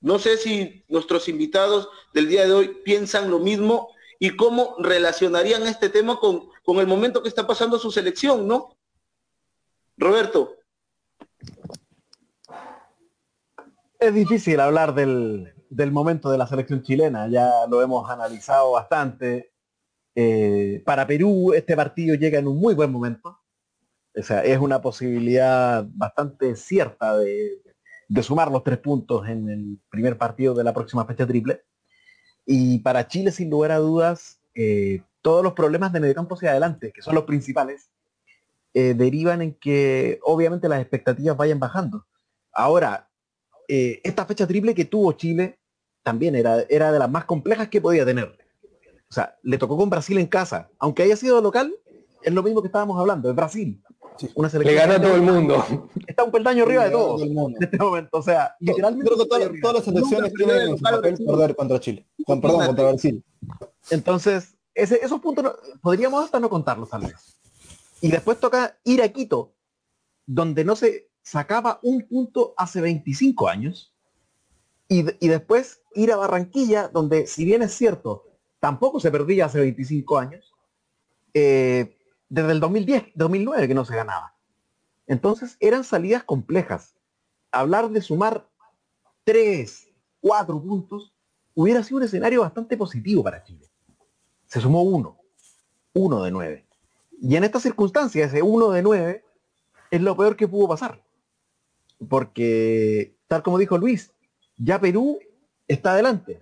No sé si nuestros invitados del día de hoy piensan lo mismo y cómo relacionarían este tema con, con el momento que está pasando su selección, ¿no? Roberto. Es difícil hablar del, del momento de la selección chilena, ya lo hemos analizado bastante, eh, para Perú este partido llega en un muy buen momento. O sea, es una posibilidad bastante cierta de, sumar los tres puntos en el primer partido de la próxima fecha triple. Y para Chile, sin lugar a dudas, eh, todos los problemas de mediocampo hacia adelante, que son los principales, eh, derivan en que obviamente las expectativas vayan bajando. Ahora, esta fecha triple que tuvo Chile también era, era de las más complejas que podía tener. O sea, le tocó con Brasil en casa. Aunque haya sido local, es lo mismo que estábamos hablando, es Brasil. Una selección le gana a todo el mundo. Está un peldaño arriba de todos en este momento. O sea, literalmente. Creo que todas, las selecciones tienen su papel perder contra Chile. perdón, contra Brasil. Entonces, ese, esos puntos podríamos hasta no contarlos tal vez. Y después toca ir a Quito, donde no se sacaba un punto hace 25 años. Y, y después ir a Barranquilla, donde si bien es cierto, tampoco se perdía hace 25 años, eh, desde el 2010, 2009 que no se ganaba. Entonces eran salidas complejas. Hablar de sumar tres, cuatro puntos hubiera sido un escenario bastante positivo para Chile. Se sumó uno, uno de nueve. Y en estas circunstancias, ese uno de nueve es lo peor que pudo pasar. Porque, tal como dijo Luis, ya Perú está adelante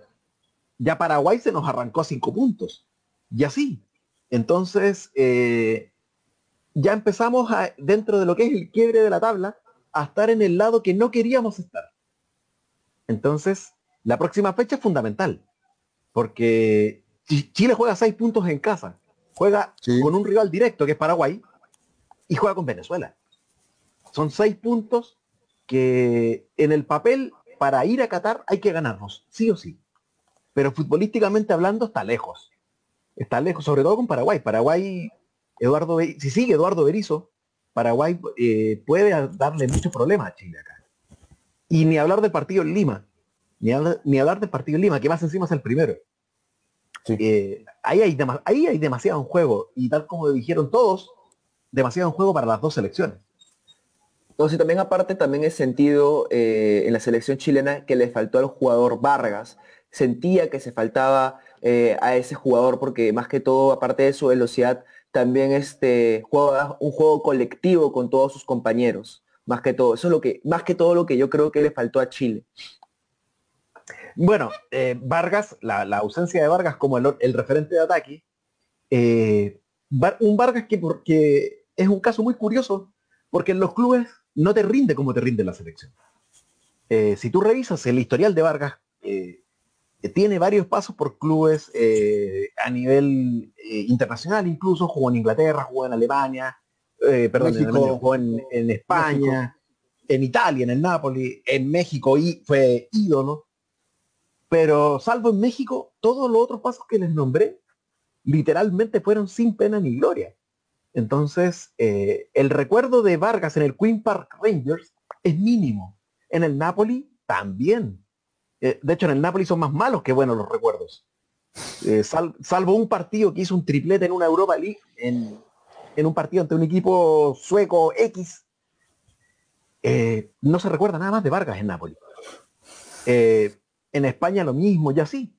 ya Paraguay se nos arrancó a cinco puntos. Y así. Entonces, eh, ya empezamos dentro de lo que es el quiebre de la tabla, a estar en el lado que no queríamos estar. Entonces, la próxima fecha es fundamental, porque Chile juega seis puntos en casa, juega con un rival directo que es Paraguay y juega con Venezuela. Son seis puntos que en el papel para ir a Qatar hay que ganarlos, sí o sí. Pero futbolísticamente hablando está lejos. Está lejos, sobre todo con Paraguay. Paraguay, Eduardo, si sigue Eduardo Berizzo, Paraguay eh, puede darle muchos problemas a Chile acá. Y ni hablar del partido en Lima, ni, ni hablar del partido en Lima, que más encima es el primero. Eh, ahí, hay demasiado juego. Y tal como dijeron todos, demasiado en juego para las dos selecciones. Entonces también aparte también he sentido eh, en la selección chilena que le faltó al jugador Vargas. Sentía que se faltaba eh, a ese jugador porque más que todo, aparte de su velocidad, también este, juega un juego colectivo con todos sus compañeros. Más que todo. Eso es lo que, más que todo lo que yo creo que le faltó a Chile. Bueno, eh, Vargas, la, ausencia de Vargas como el, referente de ataque, eh, un Vargas que, porque es un caso muy curioso, porque en los clubes no te rinde como te rinde la selección. Eh, si tú revisas el historial de Vargas, tiene varios pasos por clubes a nivel internacional, incluso jugó en Inglaterra, jugó en Alemania, perdón, en jugó en, España, en Italia, en el Napoli, en México y fue ídolo. Pero salvo en México, todos los otros pasos que les nombré literalmente fueron sin pena ni gloria. Entonces, eh, el recuerdo de Vargas en el Queen Park Rangers es mínimo. En el Napoli también. Eh, de hecho, en el Napoli son más malos que buenos los recuerdos. Eh, salvo un partido que hizo un triplete en una Europa League, en, un partido ante un equipo sueco X, no se recuerda nada más de Vargas en Napoli. En España lo mismo y así.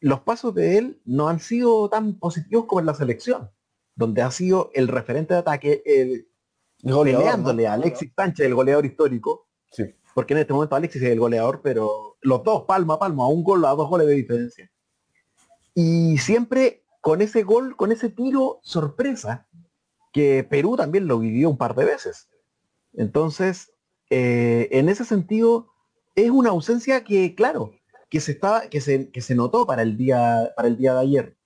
Los pasos de él no han sido tan positivos como en la selección, donde ha sido el referente de ataque, el, goleándole a Alexis Sánchez, el goleador histórico. Sí. Porque en este momento Alexis es el goleador, pero los dos, palma a palma, a un gol, a dos goles de diferencia. Y siempre con ese gol, con ese tiro sorpresa, que Perú también lo vivió un par de veces. Entonces, eh, en ese sentido, es una ausencia que, claro, que se estaba, que se, que se notó para el día, para el día de ayer.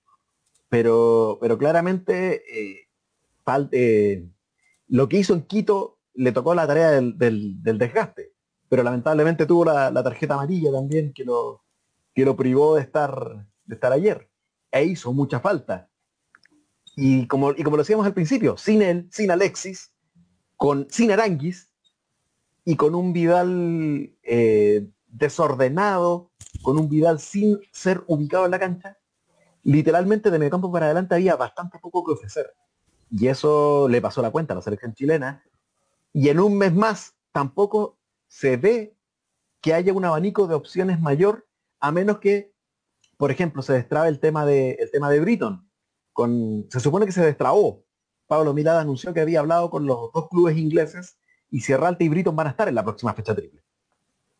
Pero, pero claramente eh, eh, lo que hizo en Quito le tocó la tarea del, desgaste. Pero lamentablemente tuvo la, tarjeta amarilla también que lo, que lo privó de estar, de estar ayer. E hizo mucha falta. Y como, y como lo decíamos al principio, sin él, sin Alexis, con, sin Aranguis y con un Vidal eh, desordenado, con un Vidal sin ser ubicado en la cancha, literalmente de medio campo para adelante había bastante poco que ofrecer. Y eso le pasó la cuenta a la selección chilena. Y en un mes más tampoco se ve que haya un abanico de opciones mayor, a menos que, por ejemplo, se destrabe el tema de, el tema de. Con, se supone que se destrabó. Pablo Milada anunció que había hablado con los dos clubes ingleses y Sierralta y Britton van a estar en la próxima fecha triple.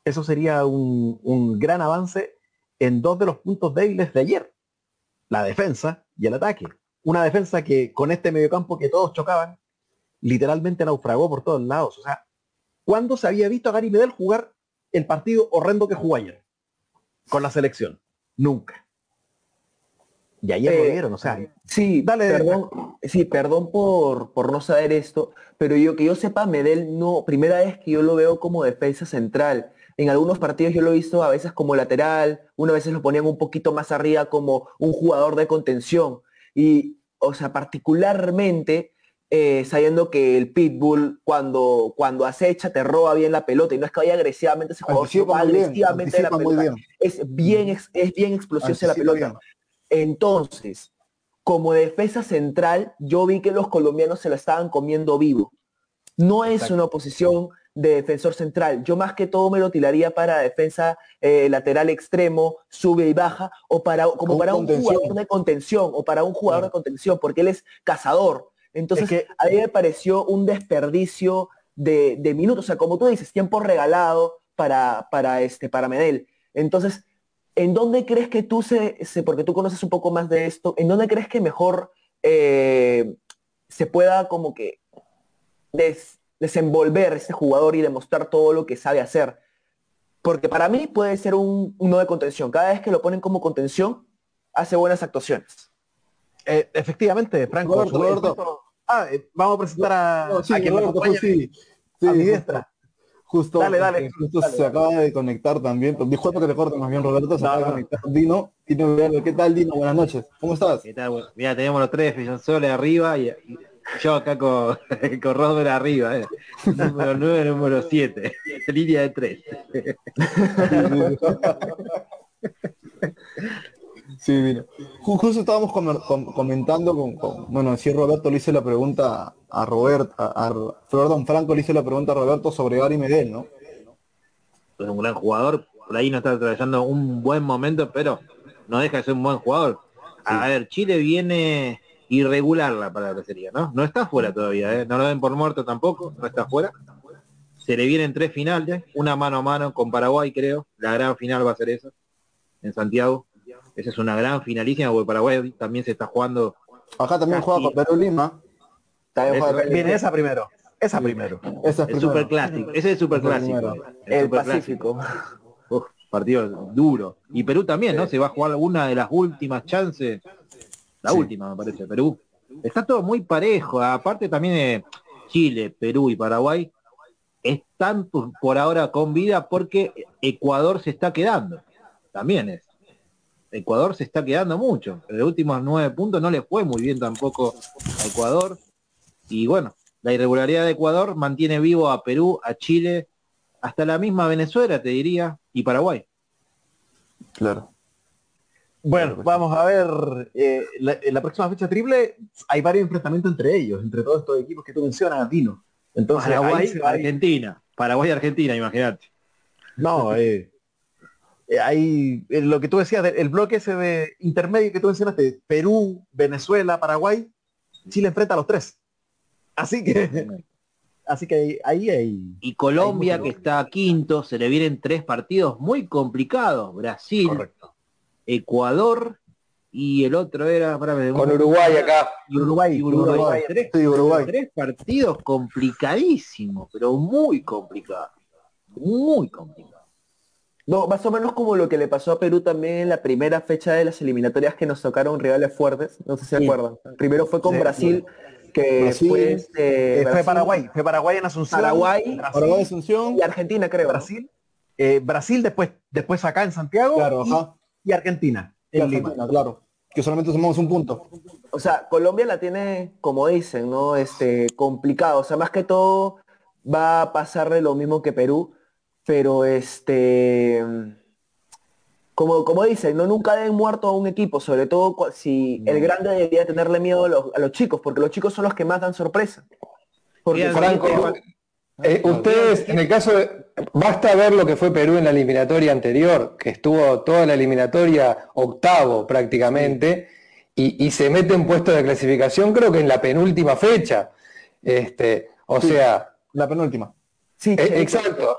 Eso sería un, gran avance en dos de los puntos débiles de ayer, la defensa y el ataque. Una defensa que con este mediocampo que todos chocaban, literalmente naufragó por todos lados. O sea, ¿cuándo se había visto a Gary Medel jugar el partido horrendo que jugó ayer con la selección? Nunca. Y ayer lo eh, vieron, o sea. Sí, dale, perdón, sí, perdón por, por no saber esto, pero yo que yo sepa, Medel no, primera vez que yo lo veo como defensa central. En algunos partidos yo lo he visto a veces como lateral, una veces lo ponían un poquito más arriba como un jugador de contención. Y, o sea, particularmente eh, sabiendo que el pitbull cuando, cuando acecha te roba bien la pelota y no es que vaya agresivamente ese jugador, agresivamente la pelota. Es bien, es, bien explosiva la pelota. Entonces, como defensa central, yo vi que los colombianos se la estaban comiendo vivo. No es una posición de defensor central. Yo más que todo me lo tiraría para defensa eh, lateral extremo, sube y baja, o para como para un jugador de contención, o para un jugador de contención, porque él es cazador. Entonces, a mí me pareció un desperdicio de, minutos. O sea, como tú dices, tiempo regalado para, para, este, para Medel. Entonces, ¿en dónde crees que tú se, porque tú conoces un poco más de esto, en dónde crees que mejor eh, se pueda como que des- desenvolver este jugador y demostrar todo lo que sabe hacer. Porque para mí puede ser un, uno de contención. Cada vez que lo ponen como contención, hace buenas actuaciones. Eh, efectivamente, Franco. Puesto- Ah, eh, vamos a presentar a, No, sí, a quien me Roberto, acompaña sí, sí, a mi diestra. Justo, Dale, dale, justo dale, se dale. acaba de conectar también. Disculpa que te corte más bien, Roberto. Se No, acaba de no. conectar Dino. Dino. ¿Qué tal, Dino? Buenas noches. ¿Cómo estás? ¿Qué tal? Bueno, Mira, tenemos los tres Soles arriba y, y yo acá con, con Rosberg arriba, eh. número 9, número 7, línea de 3. Sí. Ju- Justo estábamos comentando con, con- bueno, si Roberto le hizo la pregunta a Roberto, a, a- perdón, Franco le hizo la pregunta a Roberto sobre Gary Medel, ¿no? Es un gran jugador, por ahí no está atravesando un buen momento, pero no deja de ser un buen jugador. A ver, Chile viene irregular la palabra sería, ¿no? No está fuera todavía, ¿eh? No lo ven por muerto tampoco, no está fuera. Se le vienen tres finales, una mano a mano con Paraguay, creo. La gran final va a ser esa, en Santiago. Esa es una gran finalísima, porque Paraguay también se está jugando Acá también juega con Perú Lima. El- Viene esa primero. Esa primero. Esa es el primero. super clásico. Ese es el super clásico. primero. el superclásico. Pacífico. Uf, partido duro. Y Perú también, ¿no? Se va a jugar una de las últimas chances. La Sí. última, me parece, Perú. Está todo muy parejo. Aparte también de Chile, Perú y Paraguay están por por ahora con vida porque Ecuador se está quedando. También es. Ecuador se está quedando mucho. En los últimos nueve puntos no le fue muy bien tampoco a Ecuador. Y bueno, la irregularidad de Ecuador mantiene vivo a Perú, a Chile, hasta la misma Venezuela, te diría, y Paraguay. Claro. Bueno, vamos a ver. eh, la, en la próxima fecha triple hay varios enfrentamientos entre ellos, entre todos estos equipos que tú mencionas, Dino. Entonces, Paraguay, Argentina. Paraguay, Argentina, imagínate. No, eh, eh, hay eh, lo que tú decías, el bloque ese de intermedio que tú mencionaste, Perú, Venezuela, Paraguay, Chile enfrenta a los tres. Así que, así que ahí hay. Y Colombia, Hay que está quinto, se le vienen tres partidos muy complicados. Brasil, Correcto. Ecuador y el otro era espérame, Con Uruguay acá. y Uruguay. y Uruguay. Uruguay. Tres, Sí, Uruguay. tres partidos complicadísimos, pero muy complicados. Muy complicados. No, más o menos como lo que le pasó a Perú también en la primera fecha de las eliminatorias que nos tocaron rivales fuertes, no sé si se Sí. acuerdan. Primero fue con Sí, Brasil, que Brasil, fue este, Eh, fue Paraguay, fue Paraguay en Asunción. Paraguay, Brasil, Paraguay Asunción. y Argentina, creo. Brasil, eh, Brasil después, después acá en Santiago Claro, y, ajá. Y Argentina Y en Lima. Argentina, claro. Que solamente sumamos un punto. O sea, Colombia la tiene, como dicen, ¿no? Este, complicado. O sea, más que todo va a pasarle lo mismo que Perú, pero este, como, como dicen, no nunca den muerto a un equipo, sobre todo si el grande debería tenerle miedo a los, a los chicos, porque los chicos son los que más dan sorpresa. Porque Bien, Franco, eh, ustedes, en el caso de, basta ver lo que fue Perú en la eliminatoria anterior, que estuvo toda la eliminatoria octavo prácticamente, y, y se mete en puesto de clasificación creo que en la penúltima fecha. Este, o Sí. sea, La penúltima. sí, eh, Chile- exacto.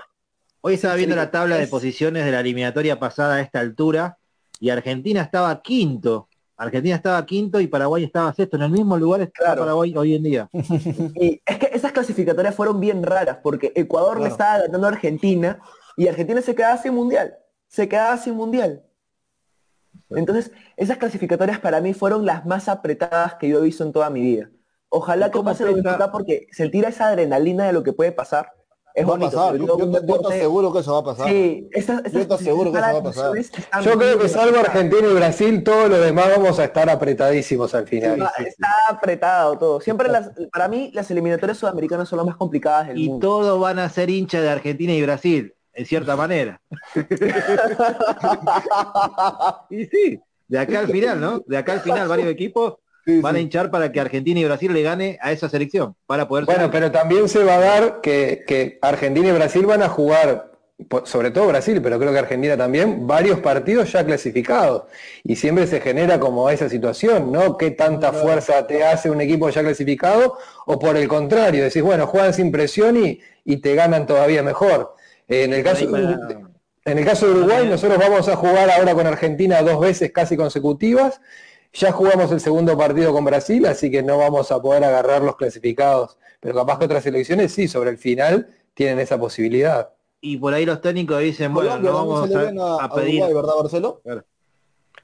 Hoy estaba viendo Sí, la tabla de es- posiciones de la eliminatoria pasada a esta altura y Argentina estaba quinto. Argentina estaba quinto y Paraguay estaba sexto. En el mismo lugar está Claro. Paraguay hoy en día. Y es que esas clasificatorias fueron bien raras porque Ecuador le estaba ganando a Argentina y Argentina se quedaba sin mundial. Se quedaba sin mundial. Entonces, esas clasificatorias para mí fueron las más apretadas que yo he visto en toda mi vida. Ojalá ¿Y que cómo pase lo porque sentir esa adrenalina de lo que puede pasar es va a pasar. Yo, deporte- aseguro que eso va a pasar. Sí, Yo te aseguro que eso va a pasar. Yo creo que salvo. Argentina y Brasil, todo lo demás vamos a estar apretadísimos al final. Está apretado todo. Siempre las, para mí las eliminatorias sudamericanas son las más complicadas del Y mundo. todos van a ser hinchas de Argentina y Brasil, en cierta manera. y sí, de acá al final, ¿no? De acá al final varios equipos Sí, van a hinchar para que Argentina y Brasil le gane a esa selección, para poder Bueno, pero también se va a dar que, que Argentina y Brasil van a jugar, sobre todo Brasil, pero creo que Argentina también, varios partidos ya clasificados. Y siempre se genera como esa situación, ¿no? ¿Qué tanta fuerza te hace un equipo ya clasificado? O por el contrario, decís, bueno, juegan sin presión y, y te ganan todavía mejor. En el caso, en el caso de Uruguay, nosotros vamos a jugar ahora con Argentina dos veces casi consecutivas Ya jugamos el segundo partido con Brasil, así que no vamos a poder agarrar los clasificados. Pero capaz que otras selecciones sí, sobre el final tienen esa posibilidad. Y por ahí los técnicos dicen, bueno, no vamos se le a, viene a, a a pedir. Uruguay, ¿verdad, Marcelo?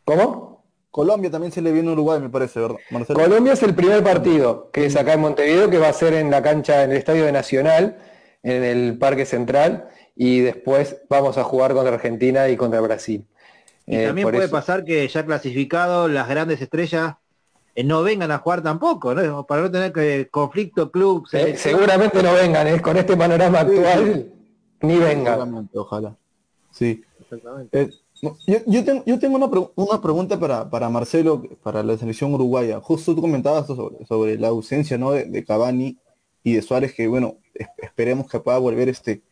¿Cómo? Colombia también se le viene a Uruguay, me parece, ¿verdad, Marcelo? Colombia es el primer partido que es acá en Montevideo, que va a ser en la cancha, en el Estadio de Nacional, en el Parque Central, y después vamos a jugar contra Argentina y contra Brasil. Y Eh, también puede eso- pasar que ya clasificado las grandes estrellas eh, no vengan a jugar tampoco, ¿no? Para no tener que conflicto club. Seguramente no vengan, ¿eh? con este panorama actual, ni vengan. Ojalá. Sí. Exactamente. No, yo, yo tengo, yo tengo una, pre- una pregunta para, para Marcelo, para la selección uruguaya. Justo tú comentabas sobre, sobre la ausencia ¿no? de, de Cavani y de Suárez, que bueno, es- esperemos que pueda volver este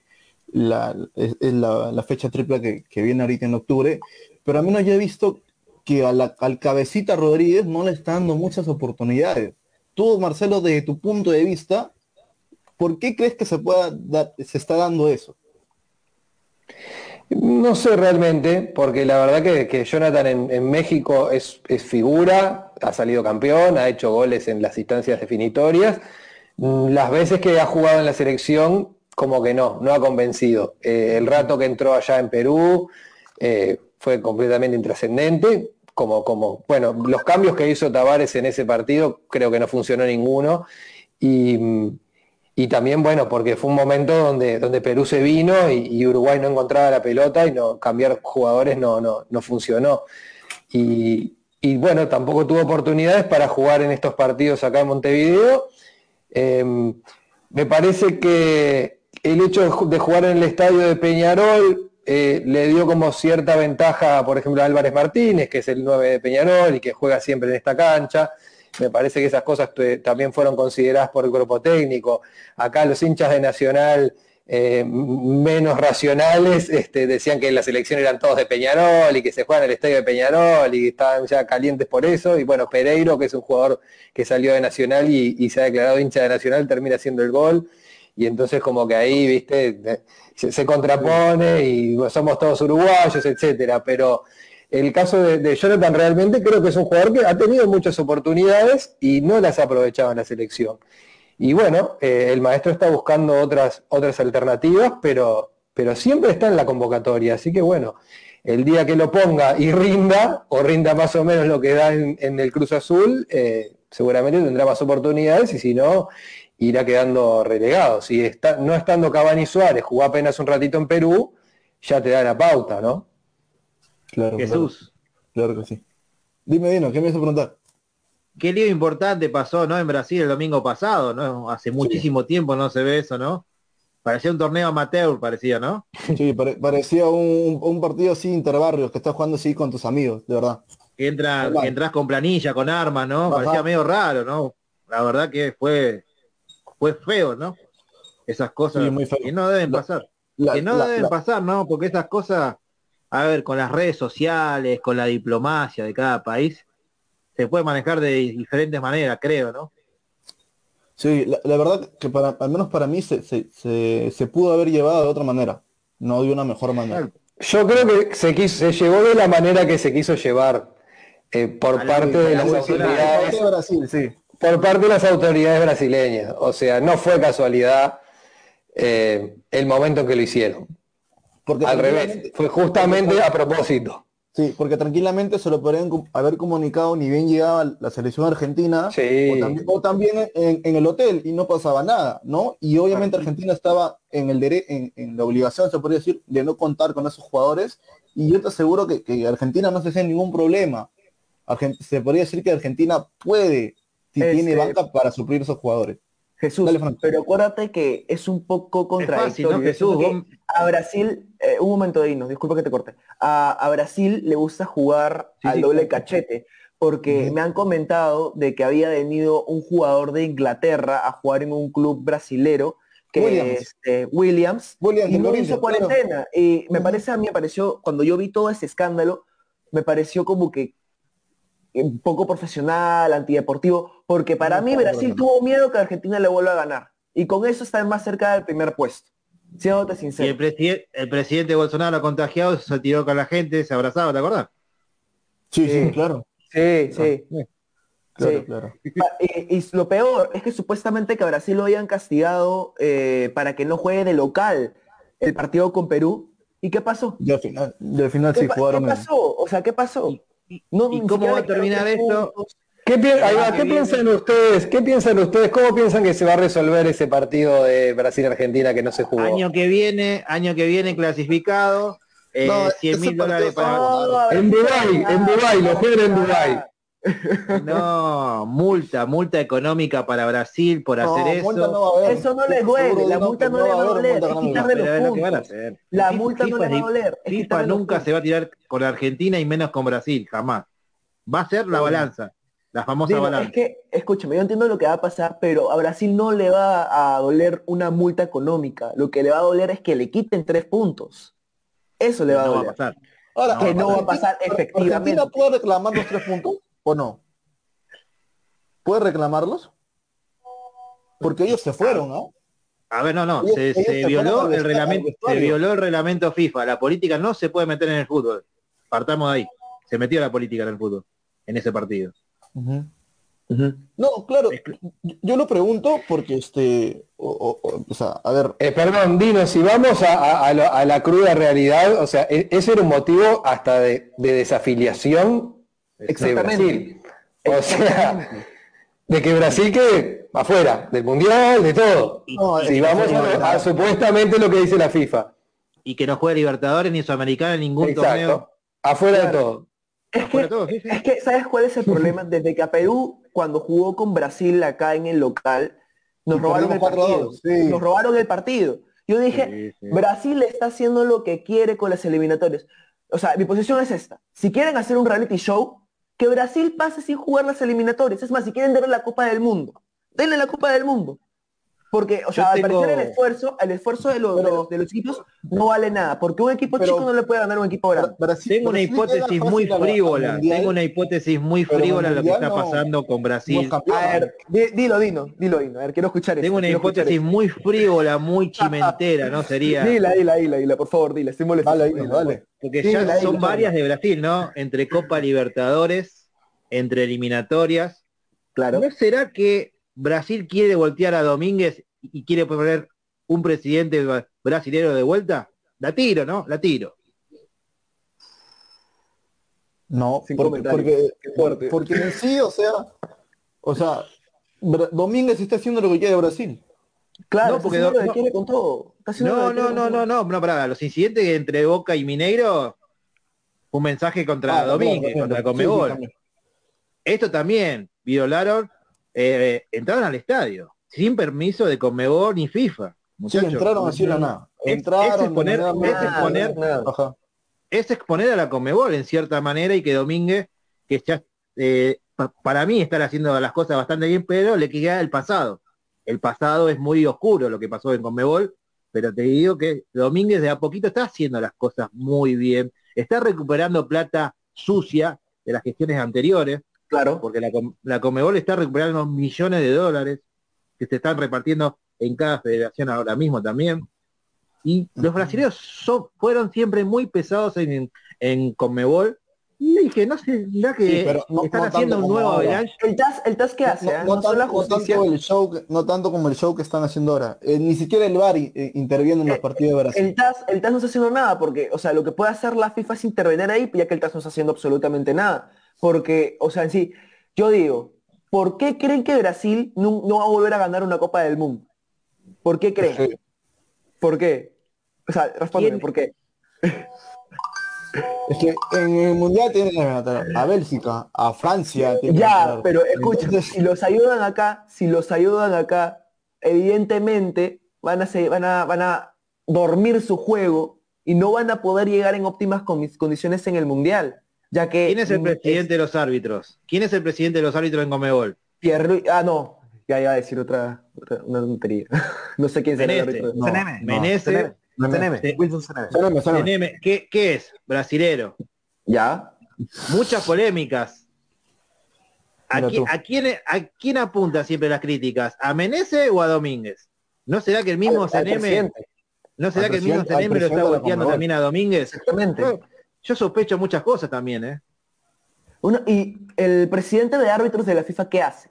la, es, es la, la fecha tripla que, que viene ahorita en octubre. Pero a mí no ya he visto que al cabecita Rodríguez no le está dando muchas oportunidades. Tú, Marcelo, desde tu punto de vista, ¿por qué crees que se pueda se está dando eso? No sé realmente, porque la verdad que, que Jonathan en, en México es, es figura, ha salido campeón, ha hecho goles en las instancias definitorias. Mm, Las veces que ha jugado en la selección, como que no, no ha convencido. Eh, el rato que entró allá en Perú eh, fue completamente intrascendente. Como, como, bueno, los cambios que hizo Tavares en ese partido, creo que no funcionó ninguno. Y, y también, bueno, porque fue un momento donde, donde Perú se vino y, Uruguay no encontraba la pelota y no cambiar jugadores no, no, no funcionó. Y, y, bueno, tampoco tuvo oportunidades para jugar en estos partidos acá en Montevideo. Eh, me parece que el hecho de jugar en el estadio de Peñarol eh, le dio como cierta ventaja, por ejemplo, a Álvarez Martínez, que es el 9 de Peñarol y que juega siempre en esta cancha. Me parece que esas cosas también fueron consideradas por el cuerpo técnico. Acá los hinchas de Nacional eh, menos racionales este, decían que la selección eran todos de Peñarol y que se juegan en el estadio de Peñarol y estaban ya calientes por eso. Y bueno, Pereiro, que es un jugador que salió de Nacional y, se ha declarado hincha de Nacional, termina haciendo el gol. Y entonces como que ahí, viste, se, se contrapone y bueno, somos todos uruguayos, etcétera. Pero el caso de, de Jonathan realmente creo que es un jugador que ha tenido muchas oportunidades y no las ha aprovechado en la selección. Y bueno, eh, el maestro está buscando otras, otras alternativas, pero, pero siempre está en la convocatoria. Así que bueno, el día que lo ponga y rinda, o rinda más o menos lo que da en, en el Cruz Azul, eh, seguramente tendrá más oportunidades y si no, irá quedando relegado. Si está, no estando Cavani Suárez, jugó apenas un ratito en Perú, ya te da la pauta, ¿no? Claro, Jesús, Claro, claro que sí. Dime, Dino, ¿qué me ibas a preguntar? qué lío importante pasó, ¿no? En Brasil el domingo pasado, ¿no? Hace muchísimo tiempo no se ve eso, ¿no? Parecía un torneo amateur, parecía, ¿no? Sí, pare- parecía un, un partido así interbarrios que estás jugando así con tus amigos, de verdad. Que, entra, entras con planilla, con armas, ¿no? Ajá. Parecía medio raro, ¿no? La verdad que fue, fue feo, ¿no? Esas cosas Sí, muy feo. que no deben La- pasar. La- que no la- deben la- pasar, ¿no? Porque esas cosas, a ver, con las redes sociales, con la diplomacia de cada país, se puede manejar de diferentes maneras, creo, ¿no? Sí, la, la verdad que para, al menos para mí se, se, se, se pudo haber llevado de otra manera, no de una mejor manera. Yo creo que se, quiso, se llevó de la manera que se quiso llevar eh, por A la parte de las autoridad. autoridades, de Brasil, sí. Por parte de las autoridades brasileñas. O sea, no fue casualidad eh, el momento en que lo hicieron. Porque Al revés, fue justamente a propósito. Sí, porque tranquilamente se lo podrían haber comunicado ni bien llegaba la selección argentina Sí. o también, o también en, en el hotel y no pasaba nada, ¿no? Y obviamente Argentina estaba en el dere- en, en la obligación, se podría decir, de no contar con esos jugadores y yo te aseguro que, que Argentina no se hace ningún problema. Se podría decir que Argentina puede, si Este- tiene banca para suplir esos jugadores. Jesús, Dale, pero acuérdate que es un poco contradictorio. ¿no, Yo Jesús? Vos- A Brasil, eh, un momento de nos disculpa que te corte. A, a Brasil le gusta jugar Sí, al sí, doble cachete, porque me han comentado de que había venido un jugador de Inglaterra a jugar en un club brasilero, que Williams. es este, Williams, Williams, y no hizo claro. cuarentena. Y me parece, a mí me pareció, cuando yo vi todo ese escándalo, me pareció como que un poco profesional, antideportivo, porque para No, mí Brasil tuvo miedo que Argentina le vuelva a ganar. Y con eso está más cerca del primer puesto. Siéndote Y sincero. el, presiden- el presidente Bolsonaro contagiado se tiró con la gente, se abrazaba, ¿te acordás? Sí, sí, Sí. claro. Sí, sí. Claro, Sí. claro. Ah, Y, y lo peor es que supuestamente que a Brasil lo hayan castigado eh, para que no juegue de local el partido con Perú. ¿Y qué pasó? Y al final, y al final ¿Qué, sí pa- qué jugaron en- pasó? O sea, ¿qué pasó? No, y cómo terminar esto? ¿Qué, pi- ahí va, que ¿qué viene- piensan ustedes? ¿Qué piensan ustedes? ¿Cómo piensan que se va a resolver ese partido de Brasil-Argentina que no se jugó? Año que viene, año que viene clasificado, eh, No, 100 mil dólares para... No, En Dubái, en Dubái, lo juegan en Dubái. No, multa, multa económica para Brasil por No, hacer eso. no. Eso no les Seguro duele, la no, multa no le va a doler, multa es económica. quitarle Pero es lo que van a puntos. hacer. La FIFA multa no le va a doler. es FIFA nunca se va a tirar con Argentina y menos con Brasil, jamás. Va a ser la balanza, la famosa Digo, balanza. es que, escúchame, yo entiendo lo que va a pasar, pero a Brasil no le va a doler una multa económica. Lo que le va a doler es que le quiten tres puntos. Eso le va a no va a doler. pasar. Ahora, que no va a pasar efectivamente. ¿Argentina puede reclamar los tres puntos o no? ¿Puede reclamarlos? Porque ellos se fueron, ¿no? A ver, no, no, Ellos- se, ellos se se fueron violó el reglamento, se violó el reglamento FIFA. La política no se puede meter en el fútbol. Partamos de ahí. Se metió la política en el fútbol, en ese partido. No, claro, yo- lo pregunto porque este, o, o- o- o sea, a ver, Eh, perdón, Dino, si vamos a, a- a lo- a la cruda realidad, o sea, e- ese era un motivo hasta de, de desafiliación de Exactamente. Brasil. O sea, de que Brasil quede afuera, del Mundial, de todo. No, si vamos a, supuestamente lo que dice la FIFA. Y que no juegue Libertadores ni Sudamericana en ningún torneo. Exacto. Afuera de todo. Es que, todo, sí, sí. es que, ¿sabes cuál es el problema? Desde que a Perú, cuando jugó con Brasil acá en el local, nos robaron el partido. 4-2, sí. Nos robaron el partido. Yo dije, Sí, sí. Brasil está haciendo lo que quiere con las eliminatorias. O sea, mi posición es esta. Si quieren hacer un reality show, que Brasil pase sin jugar las eliminatorias. Es más, si quieren darle la Copa del Mundo, denle la Copa del Mundo. Porque, o sea, al tengo- parecer el esfuerzo, el esfuerzo de los, de los- de los equipos no vale nada. Porque un equipo Pero- chico no le puede ganar a un equipo grande. Brasil, Tengo una Brasil hipótesis muy frívola. Tengo una hipótesis muy pero frívola lo que está pasando con no Brasil. campeón. A ver, di- dilo, Dino, dilo, Dino. A ver, quiero escuchar eso. Tengo una hipótesis eso. muy frívola, muy chimentera, ¿no? Sería. Dila, dila, dila, dila, por favor, dila, estoy molesto. Dale, dale. Porque ya son varias de Brasil, ¿no? Entre Copa Libertadores, entre eliminatorias. Claro. ¿No será que Brasil quiere voltear a Domínguez y quiere poner un presidente brasilero de vuelta? La tiro, ¿no? La tiro. No, Sin porque, porque, en sí, o sea, o sea, Bra- Domínguez está haciendo lo que quiere Brasil. Claro, No, porque lo que no. quiere con todo. No, no, no, no, no, no, para, los incidentes entre Boca y Mineiro, un mensaje contra Ah, Domínguez, contra sí, sí, también. Esto también, violaron, eh, entraron al estadio, sin permiso de Conmebol ni FIFA. Sí, muchachos. entraron así la nada. Es- Entraron es exponer- es exponer- nada. Es exponer a la Conmebol en cierta manera y que Domínguez, que ya eh, pa- para mí estar haciendo las cosas bastante bien, pero le queda el pasado. El pasado es muy oscuro lo que pasó en Conmebol, pero te digo que Domínguez de a poquito está haciendo las cosas muy bien, está recuperando plata sucia de las gestiones anteriores, Claro. porque la, la Conmebol está recuperando millones de dólares que se están repartiendo en cada federación ahora mismo también. Y los brasileños son, fueron siempre muy pesados en, en Conmebol. Y dije, no sé, ¿será que Sí, pero no- están no haciendo un nuevo avalanche? El TAS, el TAS ¿qué hace? No, ah? no la tanto, no justicia. tanto el show, que- no tanto como el show que están haciendo ahora. Eh, ni siquiera el VAR eh, interviene en los Eh, partidos de Brasil. El TAS, el TAS no está haciendo nada porque, o sea, lo que puede hacer la FIFA es intervenir ahí, ya que el TAS no está haciendo absolutamente nada. Porque, o sea, en sí, yo digo, ¿por qué creen que Brasil no, no va a volver a ganar una Copa del Mundo? ¿Por qué creen? Sí. ¿Por qué? O sea, respóndeme, ¿Quién? ¿por qué? Es que en el mundial tienen que ganar a Bélgica, a Francia. tienen Ya, pero escucha, Entonces, si los ayudan acá, si los ayudan acá, evidentemente van a, se- van a, van a dormir su juego y no van a poder llegar en óptimas condi- condiciones en el Mundial. Ya que ¿Quién es el mm, presidente de los árbitros? ¿Quién es el presidente de los árbitros en Conmebol? Pierre- ah, no, ya iba a decir otra, otra- una tontería. no sé quién será el árbitro. No, Seneme. no. Seneme. Sí. Wilson Seneme. ¿Qué, qué es? Brasilero. Ya. Muchas polémicas. ¿A, qui- a quién, ¿A quién apunta siempre las críticas? ¿A Menezes o a Domínguez? ¿No será que el mismo Al- al Seneme. ¿no será que el mismo Seneme lo está volteando también a Domínguez? Exactamente. Yo sospecho muchas cosas también, ¿eh? Una- y el presidente de árbitros de la FIFA, ¿qué hace?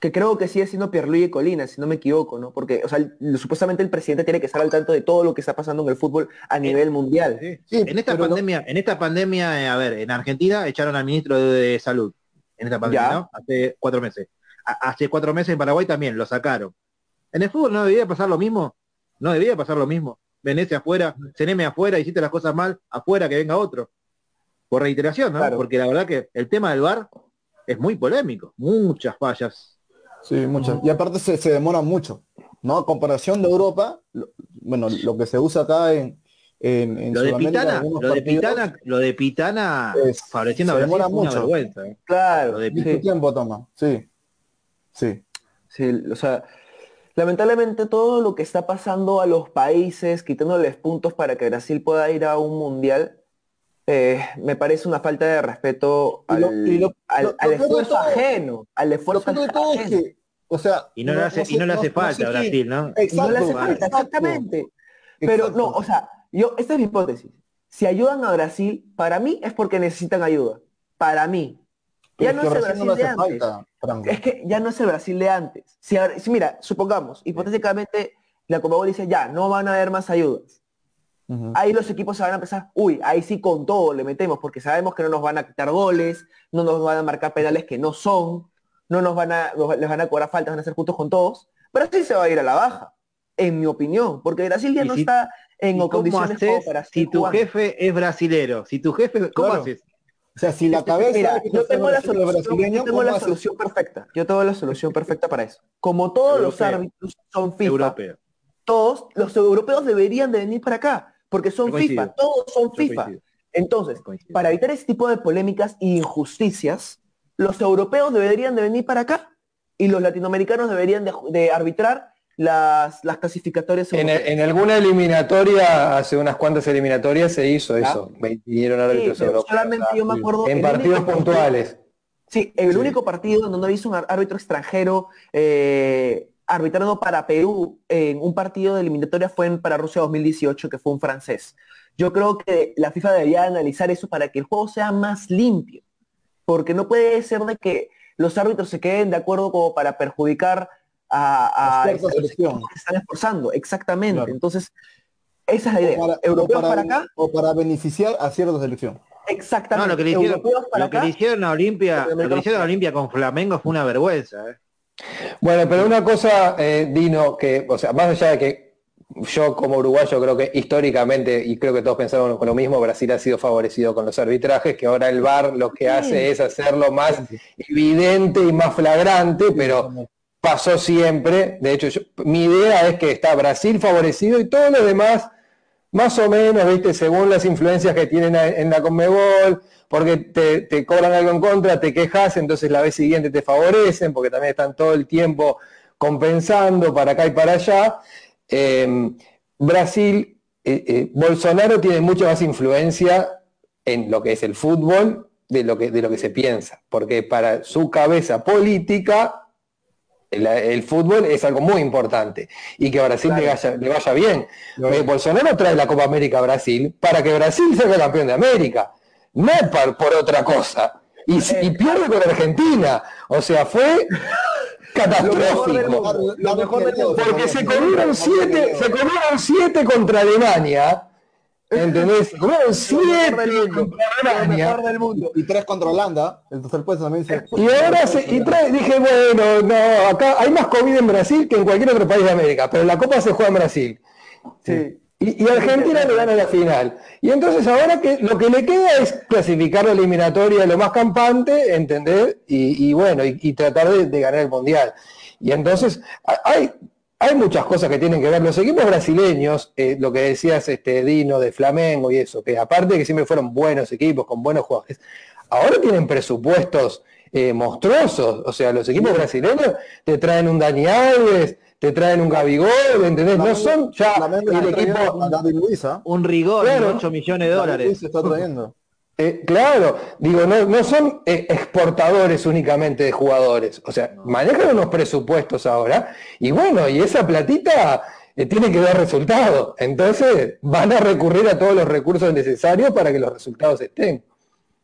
Que creo que sigue siendo Pierluigi Colina, si no me equivoco, ¿no? Porque, o sea, el- supuestamente el presidente tiene que estar al tanto de todo lo que está pasando en el fútbol a nivel mundial. Sí. Sí, en esta pandemia, en esta pandemia, eh, a ver, en Argentina echaron al ministro de, de salud. En esta pandemia, Ya. ¿no? Hace cuatro meses. A- hace cuatro meses en Paraguay también lo sacaron. En el fútbol no debía pasar lo mismo. No debía pasar lo mismo. Venecia afuera, Ceneme afuera, hiciste las cosas mal, afuera que venga otro. Por reiteración, ¿no? Claro. Porque la verdad que el tema del VAR es muy polémico. Muchas fallas. Sí, muchas. Y aparte se, se demora mucho, ¿no? A comparación de Europa, lo- bueno, lo que se usa acá en, en, en Lo de Pitana, lo de Pitana, lo de Pitana Es- favoreciendo a Brasil demora una mucho. vergüenza. ¿eh? Claro, Lo de tiempo toma, sí. Sí. Sí, o sea, lamentablemente todo lo que está pasando a los países, quitándoles puntos para que Brasil pueda ir a un mundial, eh, me parece una falta de respeto lo- al, lo- lo- esfuerzo todo- ajeno, al Lo esfuerzo peor de todo es ajeno. que, o sea, Y no, le hace, y no le hace falta a Brasil, ¿no? Y no le hace Exacto, falta, exacto. exactamente. Pero Exacto. no, o sea, yo, esta es mi hipótesis. Si ayudan a Brasil, para mí es porque necesitan ayuda. Para mí. Pero Ya no que es el Brasil Brasil no de hace antes. falta, Franco. Es que ya no es el Brasil de antes. Si, ahora- si mira, supongamos, hipotéticamente, la Conmebol dice, ya, no van a haber más ayudas. Ahí los equipos se van a empezar, uy, ahí sí con todo le metemos, porque sabemos que no nos van a quitar goles, no nos van a marcar penales que no son, no nos van a, nos- les van a cobrar faltas, van a ser justos con todos. Brasil se va a ir a la baja, en mi opinión, porque Brasil ya no si- está en ¿Y cómo condiciones haces para si tu jugando. jefe es brasilero? Si tu jefe, ¿cómo Claro. haces? O sea, si la cabeza Mira, yo tengo la solución, brasileño, yo tengo ¿cómo la haces? solución perfecta. Yo tengo la solución perfecta para eso. Como todos los árbitros son FIFA, Europeo. todos los europeos deberían de venir para acá, porque son. FIFA, todos son FIFA. Entonces, para evitar ese tipo de polémicas e injusticias, los europeos deberían de venir para acá y los latinoamericanos deberían de, de arbitrar las, las clasificatorias En, alguna eliminatoria, hace unas cuantas eliminatorias se hizo eso. Vinieron Sí, árbitros europeos. solamente yo me acuerdo En partidos puntuales. Sí, el Sí. único partido donde no hizo un árbitro extranjero eh, arbitrando para Perú en un partido de eliminatoria fue en, para Rusia 2018, que fue un francés. Yo creo que la FIFA debería analizar eso para que el juego sea más limpio, porque no puede ser de que los árbitros se queden de acuerdo como para perjudicar a, a A cierta los selección. que están esforzando. Exactamente. Claro. Entonces, esa es la idea. O para, o Europeos para- para acá, o para beneficiar a cierta selección. exactamente. No, lo que le hicieron, Europeos para lo que acá, le hicieron a Olimpia, lo que hicieron a Olimpia con Flamengo fue una vergüenza. ¿eh? Bueno, pero una cosa, eh, Dino, que, o sea, más allá de que yo como uruguayo creo que históricamente, y creo que todos pensamos con lo mismo, Brasil ha sido favorecido con los arbitrajes, que ahora el VAR lo que hace es hacerlo más evidente y más flagrante, pero pasó siempre. De hecho, mi idea es que está Brasil favorecido y todos los demás, más o menos, viste, según las influencias que tienen en la Conmebol, porque te, cobran algo en contra, te quejas, entonces la vez siguiente te favorecen, porque también están todo el tiempo compensando para acá y para allá. Eh, Brasil, eh, eh, Bolsonaro tiene mucha más influencia en lo que es el fútbol de lo que, de lo que se piensa, porque para su cabeza política el, el fútbol es algo muy importante y que a Brasil le, vaya, le vaya bien. Eh, Bolsonaro trae la Copa América a Brasil para que Brasil sea campeón de América, no por, por otra cosa. Y, y pierde con Argentina. O sea, fue catastrófico. Porque se comieron siete, se comieron siete contra Alemania. ¿Entendés? Siete Lo mejor del mundo. Y tres contra Holanda. El tercer puesto también se... Y ahora se, y trae- dije, bueno, no, acá hay más COVID en Brasil que en cualquier otro país de América, pero la Copa se juega en Brasil. Sí. Y, y Argentina le gana la final. Y entonces ahora que lo que le queda es clasificar la eliminatoria lo más campante, ¿entendés? Y, y bueno, y, y tratar de, de ganar el Mundial. Y entonces ha- hay, hay muchas cosas que tienen que ver. Los equipos brasileños, eh, lo que decías este Dino de Flamengo y eso, que aparte de que siempre fueron buenos equipos, con buenos jugadores, ahora tienen presupuestos eh, monstruosos. O sea, los equipos brasileños te traen un Dani Alves, te traen un Gabigol, ¿entendés? No son ya Flamengo el equipo... Luisa. Un rigor Claro. de 8 millones de dólares. Luiz se está trayendo. Eh, claro, digo, no, no son eh, exportadores únicamente de jugadores, o sea, manejan unos presupuestos ahora y bueno, y esa platita eh, tiene que dar resultados, entonces van a recurrir a todos los recursos necesarios para que los resultados estén.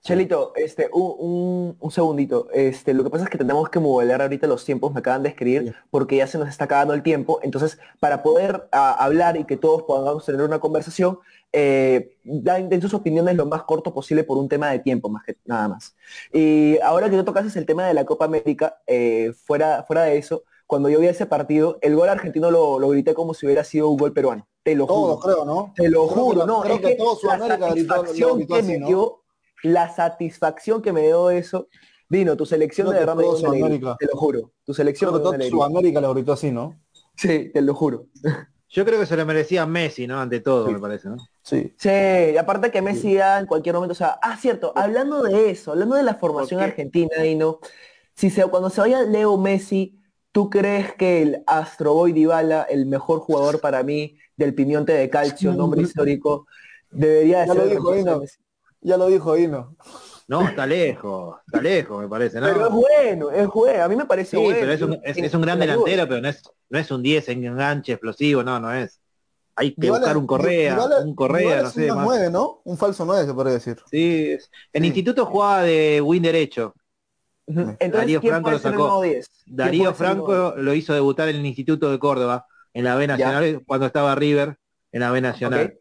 Chelito, este, un, un- un segundito. Este, lo que pasa es que tenemos que modelar ahorita los tiempos, me acaban de escribir, porque ya se nos está acabando el tiempo. Entonces, para poder ah, hablar y que todos podamos tener una conversación, eh, dan den sus opiniones lo más corto posible por un tema de tiempo, más que nada más. Y ahora que tú tocas el tema de la Copa América, eh, fuera, fuera de eso, cuando yo vi ese partido, el gol argentino lo, lo grité como si hubiera sido un gol peruano. Te lo juro. Todos, creo, ¿no? Te lo Creo que juro, la- no, creo es que que todo Sudamérica gritó- lo que me ¿no? dio, la satisfacción que me dio eso, Dino, tu selección Creo de que verdad me dio te lo juro, tu selección Creo que todo. Sudamérica lo gritó así, ¿no? Sí, te lo juro. Yo creo que se lo merecía Messi, ¿no? Ante todo, Sí. me parece, ¿no? Sí. Sí, y aparte que Messi ya en cualquier momento, o sea, ah, cierto, hablando de eso, hablando de la formación argentina, Dino, si se, cuando se vaya Leo Messi, ¿tú crees que el Astro Boy Dybala, el mejor jugador para mí del Pimiente de Calcio, nombre histórico, debería de Ya ser lo el dijo. Messi? Ya lo dijo Hino. No, está lejos, está lejos, me parece, ¿no? Pero es bueno, es bueno, a mí me parece Sí, bueno. pero es un, es, un gran delantero, pero no es, no es un 10 en enganche explosivo, no, no es. Hay que buscar un Correa, un Correa, no sé, un más. 9, ¿no? Un falso 9 se puede decir. Sí, en Sí. instituto jugaba de win derecho. Entonces, Darío ¿quién Franco lo sacó. nuevo 10? ¿Quién Darío Franco lo hizo debutar en el Instituto de Córdoba, en la B Nacional, cuando estaba River, en la B Nacional.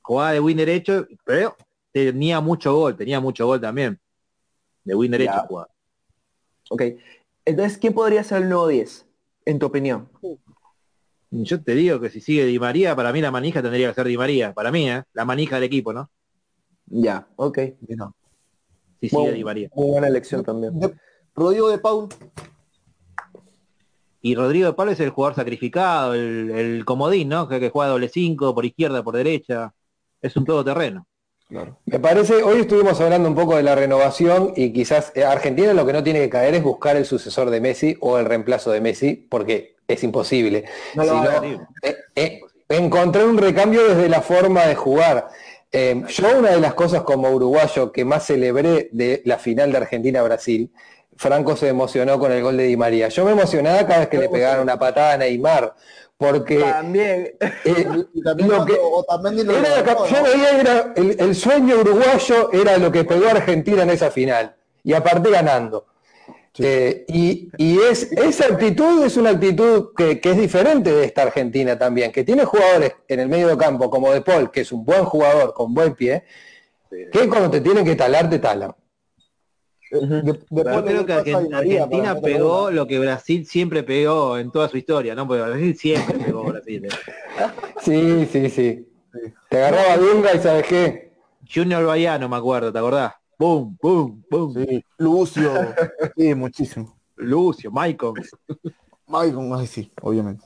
Jugaba de win derecho, pero tenía mucho gol, tenía mucho gol también. De win derecho Ya. jugaba. Ok. Entonces, ¿quién podría ser el nuevo 10? En tu opinión. Yo te digo que si sigue Di María, para mí la manija tendría que ser Di María. Para mí, ¿eh? La manija del equipo, ¿no? Ya, ok. Si sigue Muy, Di María. muy buena elección también. De- Rodrigo de Paul. Y Rodrigo de Pablo es el jugador sacrificado, el, el comodín, ¿no? Que, que juega doble 5, por izquierda, por derecha. Es un todoterreno. Claro. Me parece, hoy estuvimos hablando un poco de la renovación y quizás eh, Argentina lo que no tiene que caer es buscar el sucesor de Messi o el reemplazo de Messi, porque es imposible. No Sino, hacer. eh, eh, encontrar un recambio desde la forma de jugar. Eh, yo una de las cosas como uruguayo que más celebré de la final de Argentina-Brasil, Franco se emocionó con el gol de Di María. Yo me emocionaba cada vez que le pegaban una patada a Neymar, porque También. el sueño uruguayo era lo que pegó Argentina en esa final y aparte ganando. Eh, y y es, esa actitud es una actitud que, que es diferente de esta Argentina también que tiene jugadores en el medio campo como De Paul que es un buen jugador con buen pie que cuando te tienen que talar te talan De- Yo creo que Argentina pegó una. lo que Brasil siempre pegó en toda su historia, ¿no? Porque Brasil siempre pegó Brasil. ¿eh? sí sí sí te agarraba Dunga y sabes qué Junior Baiano, me acuerdo, ¿te acordás? ¡Bum, bum, bum! Sí, Lucio. Sí, muchísimo. Lucio, Maicon. Maicon, ay sí, obviamente.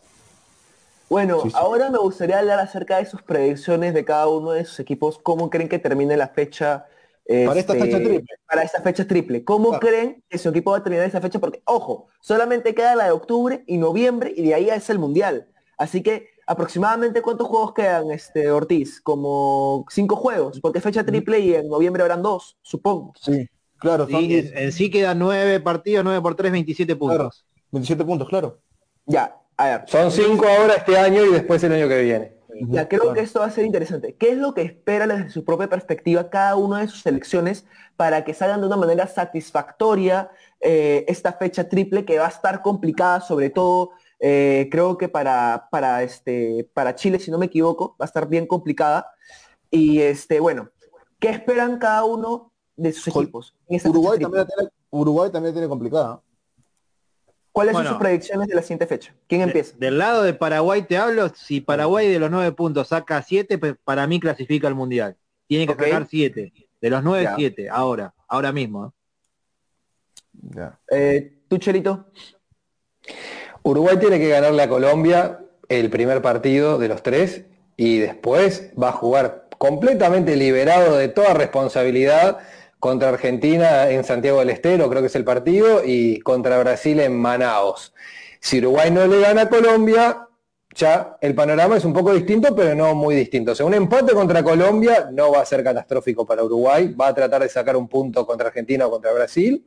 Bueno, Sí, sí. ahora me gustaría hablar acerca de sus predicciones de cada uno de sus equipos. ¿Cómo creen que termine la fecha? Para esta este, fecha triple. Para esta fecha triple. ¿Cómo Claro. creen que su equipo va a terminar esa fecha? Porque, ojo, solamente queda la de octubre y noviembre y de ahí es el mundial. Así que, aproximadamente, ¿cuántos juegos quedan, este Ortiz? Como cinco juegos, porque es fecha triple y en noviembre habrán dos, supongo. Sí, claro, son Sí, 10, en, en sí quedan nueve partidos, nueve por tres, 27 puntos. 27 puntos, claro. Ya, a ver. son cinco ahora este año y después el año que viene Ya creo Claro. que esto va a ser interesante. ¿Qué es lo que espera desde su propia perspectiva cada una de sus selecciones para que salgan de una manera satisfactoria eh, esta fecha triple que va a estar complicada, sobre todo eh, creo que para, para, este, para Chile, si no me equivoco, va a estar bien complicada. Y este, bueno, ¿qué esperan cada uno de sus equipos? en Uruguay también, tiene, Uruguay también la tiene complicada. ¿Cuáles Bueno. son sus predicciones de la siguiente fecha? ¿Quién empieza? Del lado de Paraguay te hablo, si Paraguay de los nueve puntos saca siete, pues para mí clasifica al Mundial. Tiene que Ok. sacar siete. De los nueve, Ya. siete. Ahora, ahora mismo. ¿eh? Ya. Eh, ¿Tú, Cherito? Uruguay tiene que ganarle a Colombia el primer partido de los tres y después va a jugar completamente liberado de toda responsabilidad contra Argentina en Santiago del Estero, creo que es el partido, y contra Brasil en Manaos. Si Uruguay no le gana a Colombia, ya el panorama es un poco distinto, pero no muy distinto. O sea, un empate contra Colombia no va a ser catastrófico para Uruguay, va a tratar de sacar un punto contra Argentina o contra Brasil.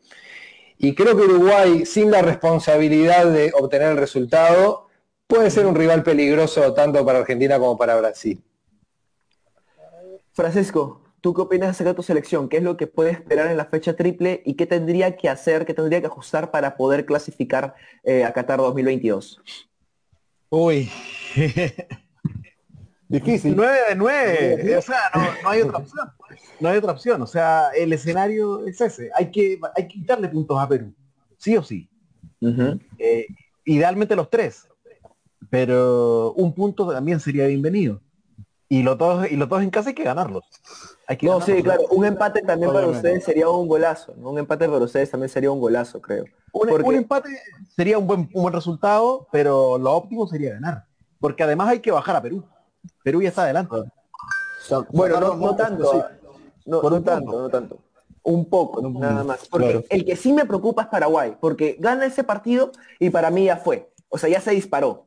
Y creo que Uruguay, sin la responsabilidad de obtener el resultado, puede ser un rival peligroso tanto para Argentina como para Brasil. Francisco, ¿tú qué opinas acerca de tu selección? ¿Qué es lo que puede esperar en la fecha triple y qué tendría que hacer, qué tendría que ajustar para poder clasificar eh, a Qatar 2022? Uy. Difícil. 9 de 9. O sea, no, no hay otra opción. No hay otra opción. O sea, el escenario es ese. Hay que, hay que quitarle puntos a Perú. Sí o sí. Eh, idealmente los tres. Pero un punto también sería bienvenido. Y los dos, y los dos en casa hay que ganarlos. Hay que No, ganarlos. sí, claro. Un empate también para ustedes sería un golazo. ¿no? Un empate para ustedes también sería un golazo, creo. Un, Porque- un empate sería un buen, un buen resultado, pero lo óptimo sería ganar. Porque además hay que bajar a Perú. Perú ya está adelante. Bueno, no, tanto. sí. No, Por no un tanto, no tanto. Un poco, un nada más. Porque claro. el que sí me preocupa es Paraguay, porque gana ese partido y para mí ya fue. O sea, ya se disparó.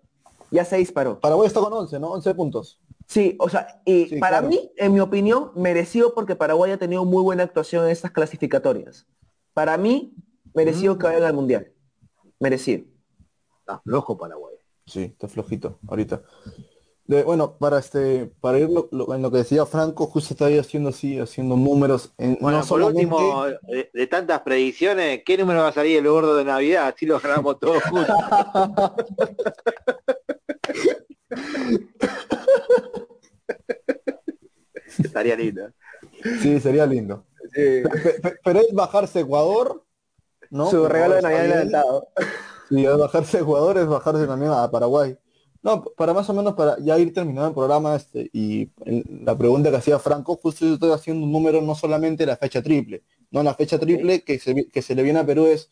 Ya se disparó. Paraguay está con 11, ¿no? 11 puntos. Sí, o sea, y Sí, para claro. mí, en mi opinión, merecido porque Paraguay ha tenido muy buena actuación en estas clasificatorias. Para mí, merecido Mm. que vayan al Mundial. Merecido. Está flojo Paraguay. Sí, está flojito ahorita. De- bueno, para este, para ir lo- lo- en lo que decía Franco, justo estaba ahí haciendo así, haciendo números. En, Bueno, no por solamente- último, de, de tantas predicciones, ¿qué número va a salir el gordo de Navidad? Así lo ganamos todos juntos. Estaría lindo. Sí, sería lindo. Pe- Pero es bajarse Ecuador, ¿no? Su regalo de Navidad adelantado. Sí, es bajarse Ecuador, es bajarse también a Paraguay. No, para más o menos para ya ir terminando el programa este y el- la pregunta que hacía Franco, justo yo estoy haciendo un número no solamente la fecha triple, no la fecha triple que se, que se le viene a Perú es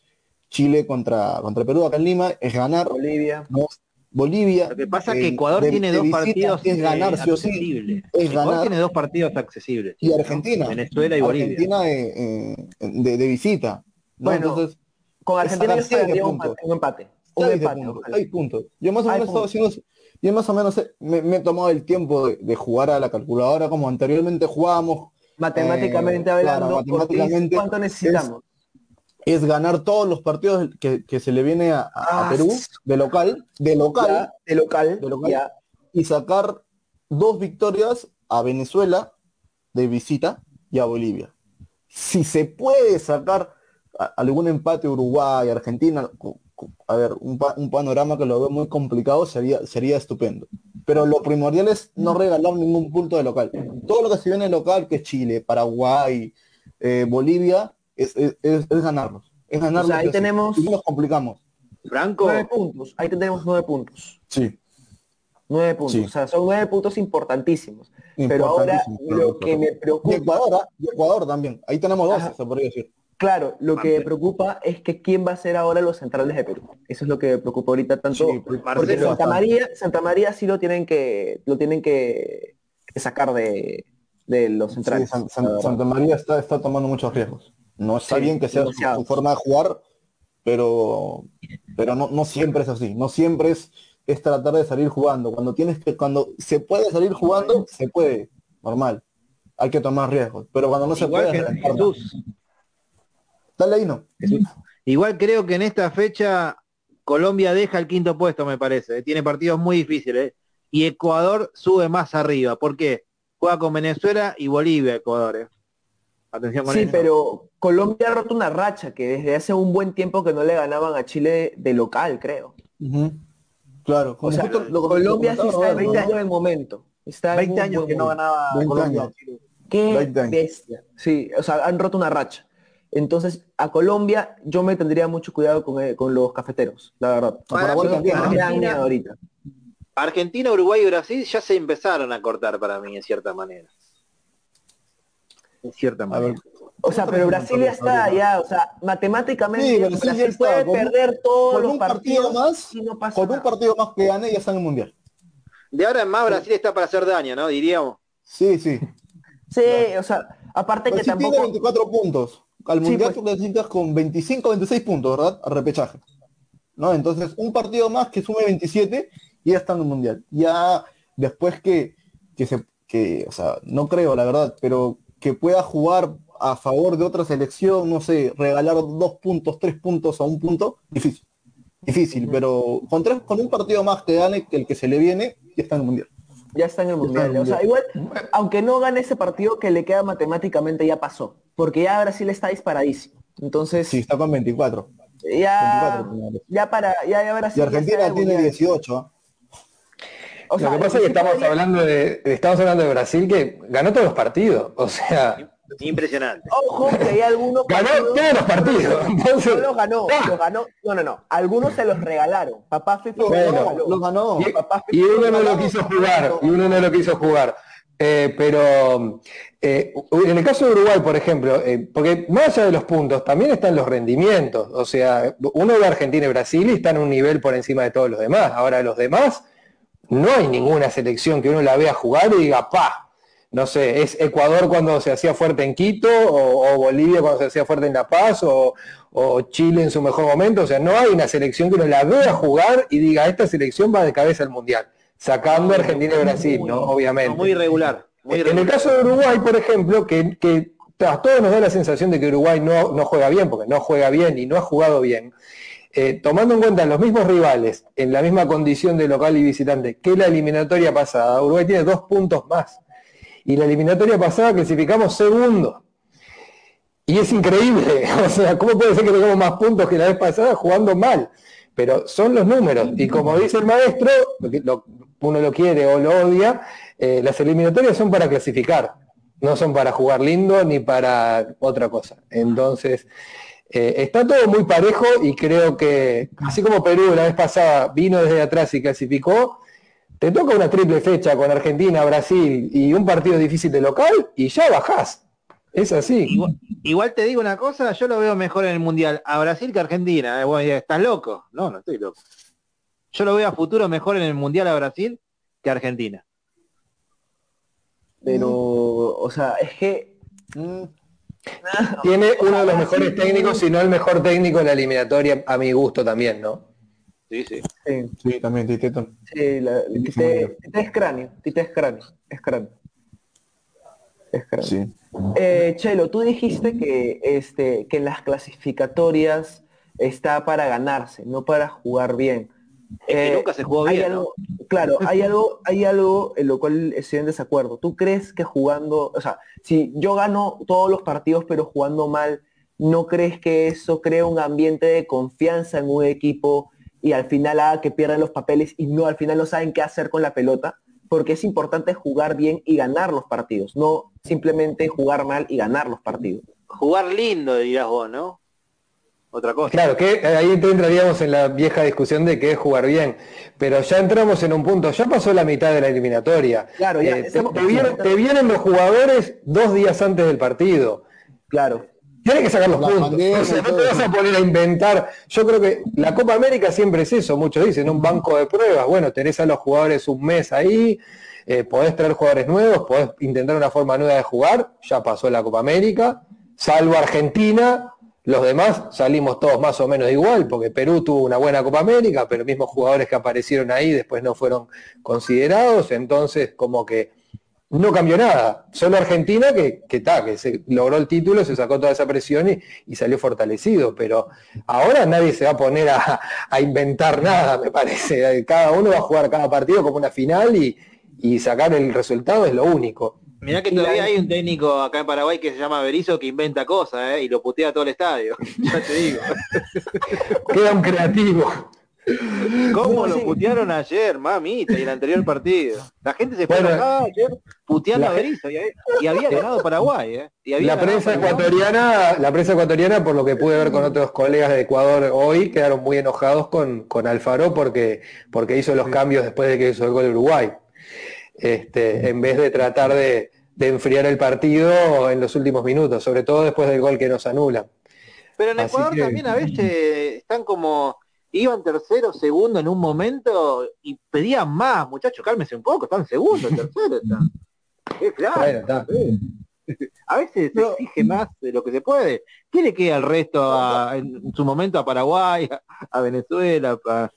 Chile contra, contra Perú acá en Lima, es ganar, Bolivia. ¿no? Bolivia. Lo que pasa es eh, que Ecuador de- tiene de dos partidos es ganar eh, sí o sí, accesibles. es Ecuador ganar tiene dos partidos accesibles. y ¿no? Argentina, Venezuela y Bolivia. Argentina eh, eh, de, de visita. ¿no? Bueno, Entonces, Con es Argentina esperaría un, puntos. un empate. Un Seis empate. puntos, seis puntos. Yo más o menos estaba haciendo, yo más o menos eh, me, me he tomado el tiempo de, de jugar a la calculadora como anteriormente jugábamos. Matemáticamente Eh, hablando, claro, matemáticamente ¿cuánto necesitamos? Es ganar todos los partidos que, que se le viene a, Ah, Perú de local, de local, Ya, de local, de local, ya. y sacar dos victorias a Venezuela de visita y a Bolivia. Si se puede sacar a- algún empate Uruguay, Argentina, a ver, un, pa- un panorama que lo veo muy complicado sería, sería estupendo. Pero lo primordial es no regalar ningún punto de local. Todo lo que se viene de local, que es Chile, Paraguay, eh, Bolivia, es, es, es- es ganarlos. Es ganarlos. ahí o sí. tenemos- Y no nos complicamos. Franco, Nueve puntos. Ahí tenemos nueve puntos. Sí. Nueve puntos. Sí. O sea, son nueve puntos importantísimos. Pero ahora lo que me Y preocupa, Ecuador, ¿ah? Y Ecuador también. Ahí tenemos dos, se podría decir. claro, lo que me preocupa es que quién va a ser ahora los centrales de Perú. Eso es lo que me preocupa ahorita tanto. Sí, porque Santa María, Santa María sí lo tienen que, lo tienen que, sacar de, de los Sí, centrales. San- San-. Santa María está, está tomando muchos riesgos. No está Sí, bien que sea su, forma de jugar, pero, pero no, no siempre es así. No siempre es, es tratar de salir jugando. Cuando tienes que, cuando se puede salir jugando, se puede, normal. Hay que tomar riesgos. Pero cuando no se puede. Jesús, Dale ahí, no. igual creo que en esta fecha Colombia deja el quinto puesto, me parece. eh. Tiene partidos muy difíciles. eh. Y Ecuador sube más arriba. ¿Por qué? Juega con Venezuela y Bolivia, Ecuador. Atención con Sí, eso. pero Colombia ha roto una racha que desde hace un buen tiempo que no le ganaban a Chile de local, creo. Claro. O como sea, justo lo- lo Colombia sí está en Roberto, un ¿no? buen momento. Está en 20 un años que no ganaba 20 Colombia. años. Chile. Qué 20 años. bestia. Sí, o sea, han roto una racha. Entonces, a Colombia yo me tendría mucho cuidado con, eh, con los cafeteros, la verdad. Argentina, Uruguay y Brasil ya se empezaron a cortar para mí, en cierta manera. En cierta A manera. ver, O sea, pero Brasil ya está allá, o sea, matemáticamente Sí, Brasil ya Brasil está, puede un- perder todos con los un partido partidos más, y no pasa con un partido más que gane ya está en el mundial. De ahora en más Brasil está para hacer daño, ¿no? Diríamos. Sí, sí. Sí, o sea, aparte que Brasil tiene tampoco 24 puntos. Al Sí, mundial pues. tú clasificas con 25, 26 puntos, ¿verdad? Al repechaje. ¿No? Entonces, un partido más que sume 27 y ya está en el mundial. Ya después que, que se, que, o sea, no creo, la verdad, pero que pueda jugar a favor de otra selección, no sé, regalar dos puntos, tres puntos a un punto, difícil. Difícil, pero con tres, con un partido más que gane que el que se le viene, ya está en el mundial. Ya está en el en mundial. O sea, igual, aunque no gane ese partido que le queda matemáticamente ya pasó. Porque ya Brasil está disparadísimo. Entonces, Sí, está con 24. ya, 24 finales. ya para, ya, ya Brasil Y Argentina tiene mundial. 18. ¿ah? O sea, lo que pasa es que estamos hablando de, estamos hablando de Brasil que ganó todos los partidos. O sea, Impresionante. Ojo que hay algunos ganó partidos- todos los partidos. Entonces, No los ganó, los ganó. No, no, no. Algunos se los regalaron. Papá FIFA los Bueno, regaló. Lo ganó. y, papá y uno no lo quiso jugar, y uno no lo quiso jugar. Eh, pero eh, en el caso de Uruguay, por ejemplo, eh, porque más allá de los puntos, también están los rendimientos. O sea, uno ve a Argentina y Brasil y están a un nivel por encima de todos los demás. Ahora los demás, no hay ninguna selección que uno la vea jugar y diga, pa, no sé, es Ecuador cuando se hacía fuerte en Quito, o, o Bolivia cuando se hacía fuerte en La Paz, o, o Chile en su mejor momento. O sea, no hay una selección que uno la vea jugar y diga, esta selección va de cabeza al Mundial, sacando a Argentina y Brasil, ¿no? Obviamente. Muy irregular. Muy En el caso de Uruguay, por ejemplo, que, que a todos nos da la sensación de que Uruguay no, no juega bien, porque no juega bien y no ha jugado bien, eh, tomando en cuenta los mismos rivales, en la misma condición de local y visitante, que la eliminatoria pasada, Uruguay tiene dos puntos más. Y la eliminatoria pasada clasificamos segundo. Y es increíble, o sea, ¿cómo puede ser que tengamos más puntos que la vez pasada jugando mal? Pero son los números. Y como dice el maestro, uno lo quiere o lo odia, eh, las eliminatorias son para clasificar, no son para jugar lindo ni para otra cosa. Entonces, eh, está todo muy parejo y creo que, así como Perú la vez pasada vino desde atrás y clasificó, te toca una triple fecha con Argentina, Brasil y un partido difícil de local y ya bajás. Es así. Igual, igual te digo una cosa, yo lo veo mejor en el Mundial a Brasil que a Argentina. Eh, vos dirás, ¿Estás loco? No, no estoy loco. Yo lo veo a futuro mejor en el Mundial a Brasil que a Argentina. Pero, o sea, es que Tiene uno de los mejores técnicos, si no el mejor técnico de la eliminatoria, a mi gusto también, ¿no? Sí, sí. sí, Sí, también, Tite. sí, la- Tite, Tite es cráneo, Tite es cráneo, es cráneo. Es cráneo. Sí. Eh, Chelo, tú dijiste que, este, que en las clasificatorias está para ganarse, no para jugar bien. Es que Eh, nunca se jugó hay bien, algo, claro, hay algo, hay algo en lo cual estoy en desacuerdo. ¿Tú crees que jugando, o sea, si yo gano todos los partidos pero jugando mal, ¿no crees que eso crea un ambiente de confianza en un equipo y al final haga que pierdan los papeles y no al final no saben qué hacer con la pelota? Porque es importante jugar bien y ganar los partidos, no simplemente jugar mal y ganar los partidos. Jugar lindo, dirás vos, ¿no? Otra cosa. Claro, que ahí entraríamos en la vieja discusión de qué es jugar bien, pero ya entramos en un punto, ya pasó la mitad de la eliminatoria. Claro, ya, Eh, te, vienen, te vienen los jugadores dos días antes del partido. Claro. Tienes que sacar los La puntos. pandemia O sea, y no te vas a poner a inventar. Yo creo que la Copa América siempre es eso. Muchos dicen un banco de pruebas. Bueno, tenés a los jugadores un mes ahí, eh, podés traer jugadores nuevos, podés intentar una forma nueva de jugar. Ya pasó la Copa América, salvo Argentina. Los demás salimos todos más o menos igual, porque Perú tuvo una buena Copa América, pero mismos jugadores que aparecieron ahí después no fueron considerados. Entonces, como que no cambió nada. Solo Argentina que, ta, que se logró el título, se sacó toda esa presión y, salió fortalecido. Pero ahora nadie se va a poner a, inventar nada, me parece. Cada uno va a jugar cada partido como una final y sacar el resultado es lo único. Mirá que todavía hay un técnico acá en Paraguay que se llama Berizzo que inventa cosas, ¿eh? Y lo putea todo el estadio. ya te digo. Queda un creativo. ¿Cómo No, lo sí. putearon ayer, mamita, y el anterior partido? La gente se fue Bueno, enojada ayer puteando a Berizzo y, y había ganado Paraguay, ¿eh? Y había La prensa Paraguay. ecuatoriana, la prensa ecuatoriana, por lo que pude ver con otros colegas de Ecuador hoy, quedaron muy enojados con, con Alfaro porque, porque hizo los cambios después de que hizo el gol de Uruguay. Este, en vez de tratar de, de enfriar el partido en los últimos minutos, sobre todo después del gol que nos anulan. Pero en Así Ecuador que- también a veces están como, iban tercero, segundo en un momento y pedían más, muchachos, cálmense un poco, están segundo, tercero están. Eh, claro, Bueno, está. a veces se exige más de lo que se puede. ¿Qué le queda al resto a- en su momento a Paraguay, a, a Venezuela? a-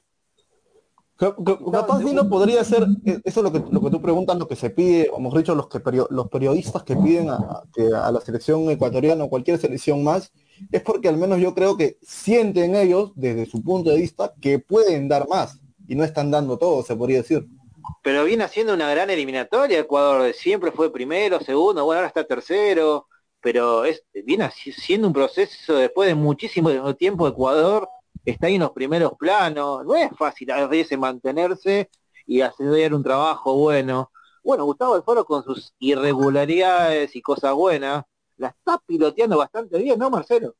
Capaz sí no podría ser, eh, eso es lo que, lo que tú preguntas, lo que se pide, o mejor dicho, los, que perio- los periodistas que piden a, a- que a la selección ecuatoriana o cualquier selección más, es porque al menos yo creo que sienten ellos, desde su punto de vista, que pueden dar más y no están dando todo, se podría decir. pero viene haciendo una gran eliminatoria. Ecuador siempre fue primero, segundo, bueno, ahora está tercero, pero es, viene siendo un proceso después de muchísimo tiempo Ecuador está ahí en los primeros planos. No es fácil a veces mantenerse y hacer un trabajo bueno. Bueno, Gustavo del Foro con sus irregularidades y cosas buenas, la está piloteando bastante bien, ¿no, Marcelo?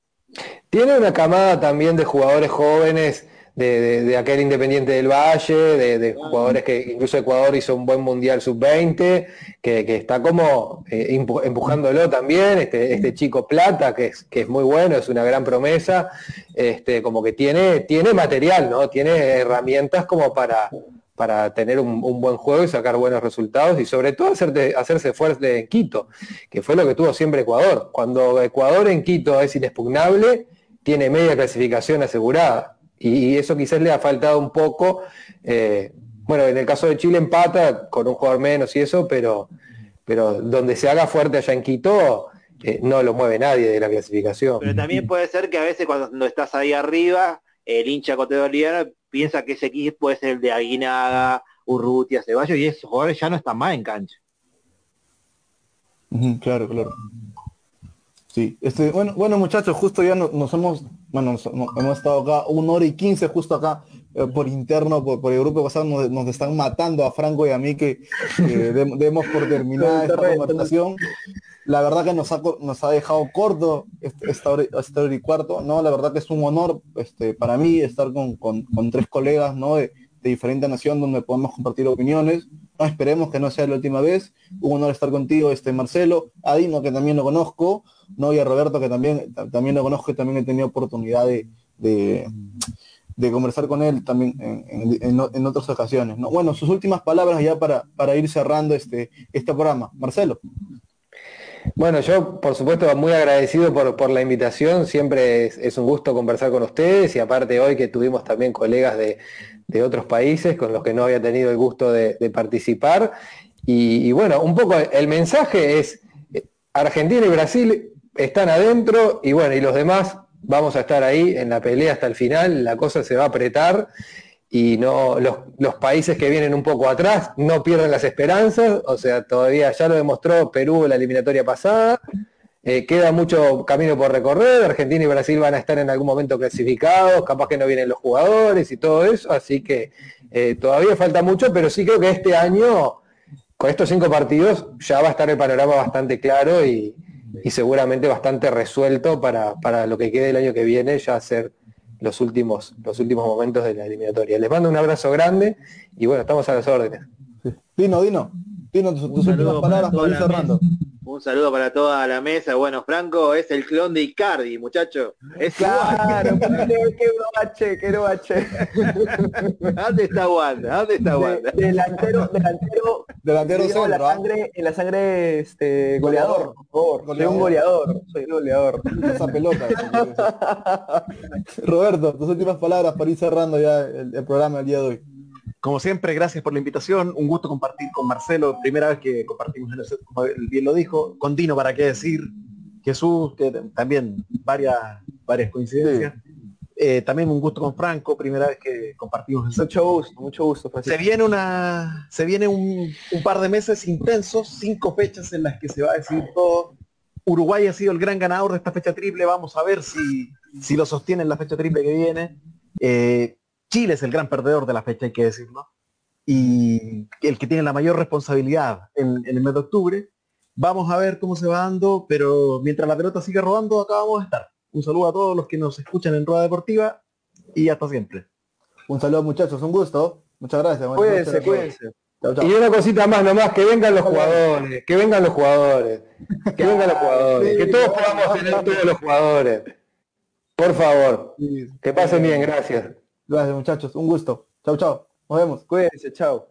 Tiene una camada también de jugadores jóvenes de, aquel Independiente del Valle, de, jugadores que incluso Ecuador hizo un buen Mundial Sub-20, que, está como eh, empujándolo también, este, este chico Plata, que es, que es muy bueno, es una gran promesa, este, como que tiene, tiene material, ¿no? Tiene herramientas como para, para tener un, buen juego y sacar buenos resultados y sobre todo hacerse fuerte en Quito, que fue lo que tuvo siempre Ecuador. Cuando Ecuador en Quito es inexpugnable, tiene media clasificación asegurada. Y, eso quizás le ha faltado un poco. Eh, bueno, en el caso de Chile empata con un jugador menos y eso, pero, pero donde se haga fuerte allá en Quito, eh, no lo mueve nadie de la clasificación. Pero también puede ser que a veces cuando estás ahí arriba, el hincha cotedoliano piensa que ese equipo puede ser el de Aguinaga, Urrutia, Ceballos, y esos jugadores ya no están más en cancha. claro, claro. Sí, este, bueno, bueno muchachos, justo ya nos, hemos, bueno, hemos estado acá una hora y quince justo acá eh, por interno, por, el grupo pasado, nos, están matando a Franco y a mí que demos por terminada esta conversación. La verdad que nos ha, nos ha dejado corto este, esta, hora, y cuarto, ¿no? La verdad que es un honor este, para mí estar con, tres colegas, ¿no? De, diferente nación donde podemos compartir opiniones. No, esperemos que no sea la última vez. Un honor estar contigo, este Marcelo, a Dino, que también lo conozco, ¿no? y a Roberto, que también, también lo conozco y también he tenido oportunidad de, de, conversar con él también en, otras ocasiones. ¿no? Bueno, sus últimas palabras ya para, para ir cerrando este, este programa. Marcelo. Bueno, yo por supuesto muy agradecido por, la invitación, siempre es, un gusto conversar con ustedes y aparte hoy que tuvimos también colegas de, otros países con los que no había tenido el gusto de, participar. Y, bueno, un poco el mensaje es, Argentina y Brasil están adentro y bueno, y los demás vamos a estar ahí en la pelea hasta el final, la cosa se va a apretar y no los, países que vienen un poco atrás no pierden las esperanzas, o sea, todavía ya lo demostró Perú en la eliminatoria pasada, eh, queda mucho camino por recorrer, Argentina y Brasil van a estar en algún momento clasificados, capaz que no vienen los jugadores y todo eso, así que eh, todavía falta mucho, pero sí creo que este año, con estos cinco partidos, ya va a estar el panorama bastante claro y, seguramente bastante resuelto para, para lo que quede el año que viene, ya ser los últimos, los últimos momentos de la eliminatoria. Les mando un abrazo grande y bueno, estamos a las órdenes. Dino, Dino, Dino, tus, últimas palabras para ir cerrando. Un saludo para toda la mesa. Bueno, Franco es el clon de Icardi, muchacho. Es claro, qué qué bache. ¿Dónde está Wanda? ¿Dónde está Wanda? delantero, delantero, delantero centro, la ¿ah? sangre, en la sangre este goleador, por favor. Soy un goleador, soy un goleador. Esa pelota. Roberto, tus últimas palabras para ir cerrando ya el, el programa del día de hoy. Como siempre, gracias por la invitación. Un gusto compartir con Marcelo. Primera vez que compartimos en el set, como él bien lo dijo. Con Dino, para qué decir. Jesús, que también varias, varias coincidencias. Eh, también un gusto con Franco, primera vez que compartimos el set. Mucho gusto, mucho gusto. Se viene una, se viene un, par de meses intensos, cinco fechas en las que se va a decir todo. Uruguay ha sido el gran ganador de esta fecha triple. Vamos a ver si, si lo sostiene en la fecha triple que viene. Eh, Chile es el gran perdedor de la fecha, hay que decirlo, y el que tiene la mayor responsabilidad en, el mes de octubre. Vamos a ver cómo se va dando, pero mientras la pelota sigue rodando, acá vamos a estar. Un saludo a todos los que nos escuchan en Rueda Deportiva y hasta siempre. Un saludo muchachos, un gusto. Muchas gracias. Cuídense, cuídense. Y una cosita más nomás, que vengan los jugadores, que vengan los jugadores, que vengan los jugadores, que todos podamos tener todos los jugadores. Por favor, que pasen bien, gracias. Gracias muchachos, un gusto. Chao, chao. Nos vemos. Cuídense, chao.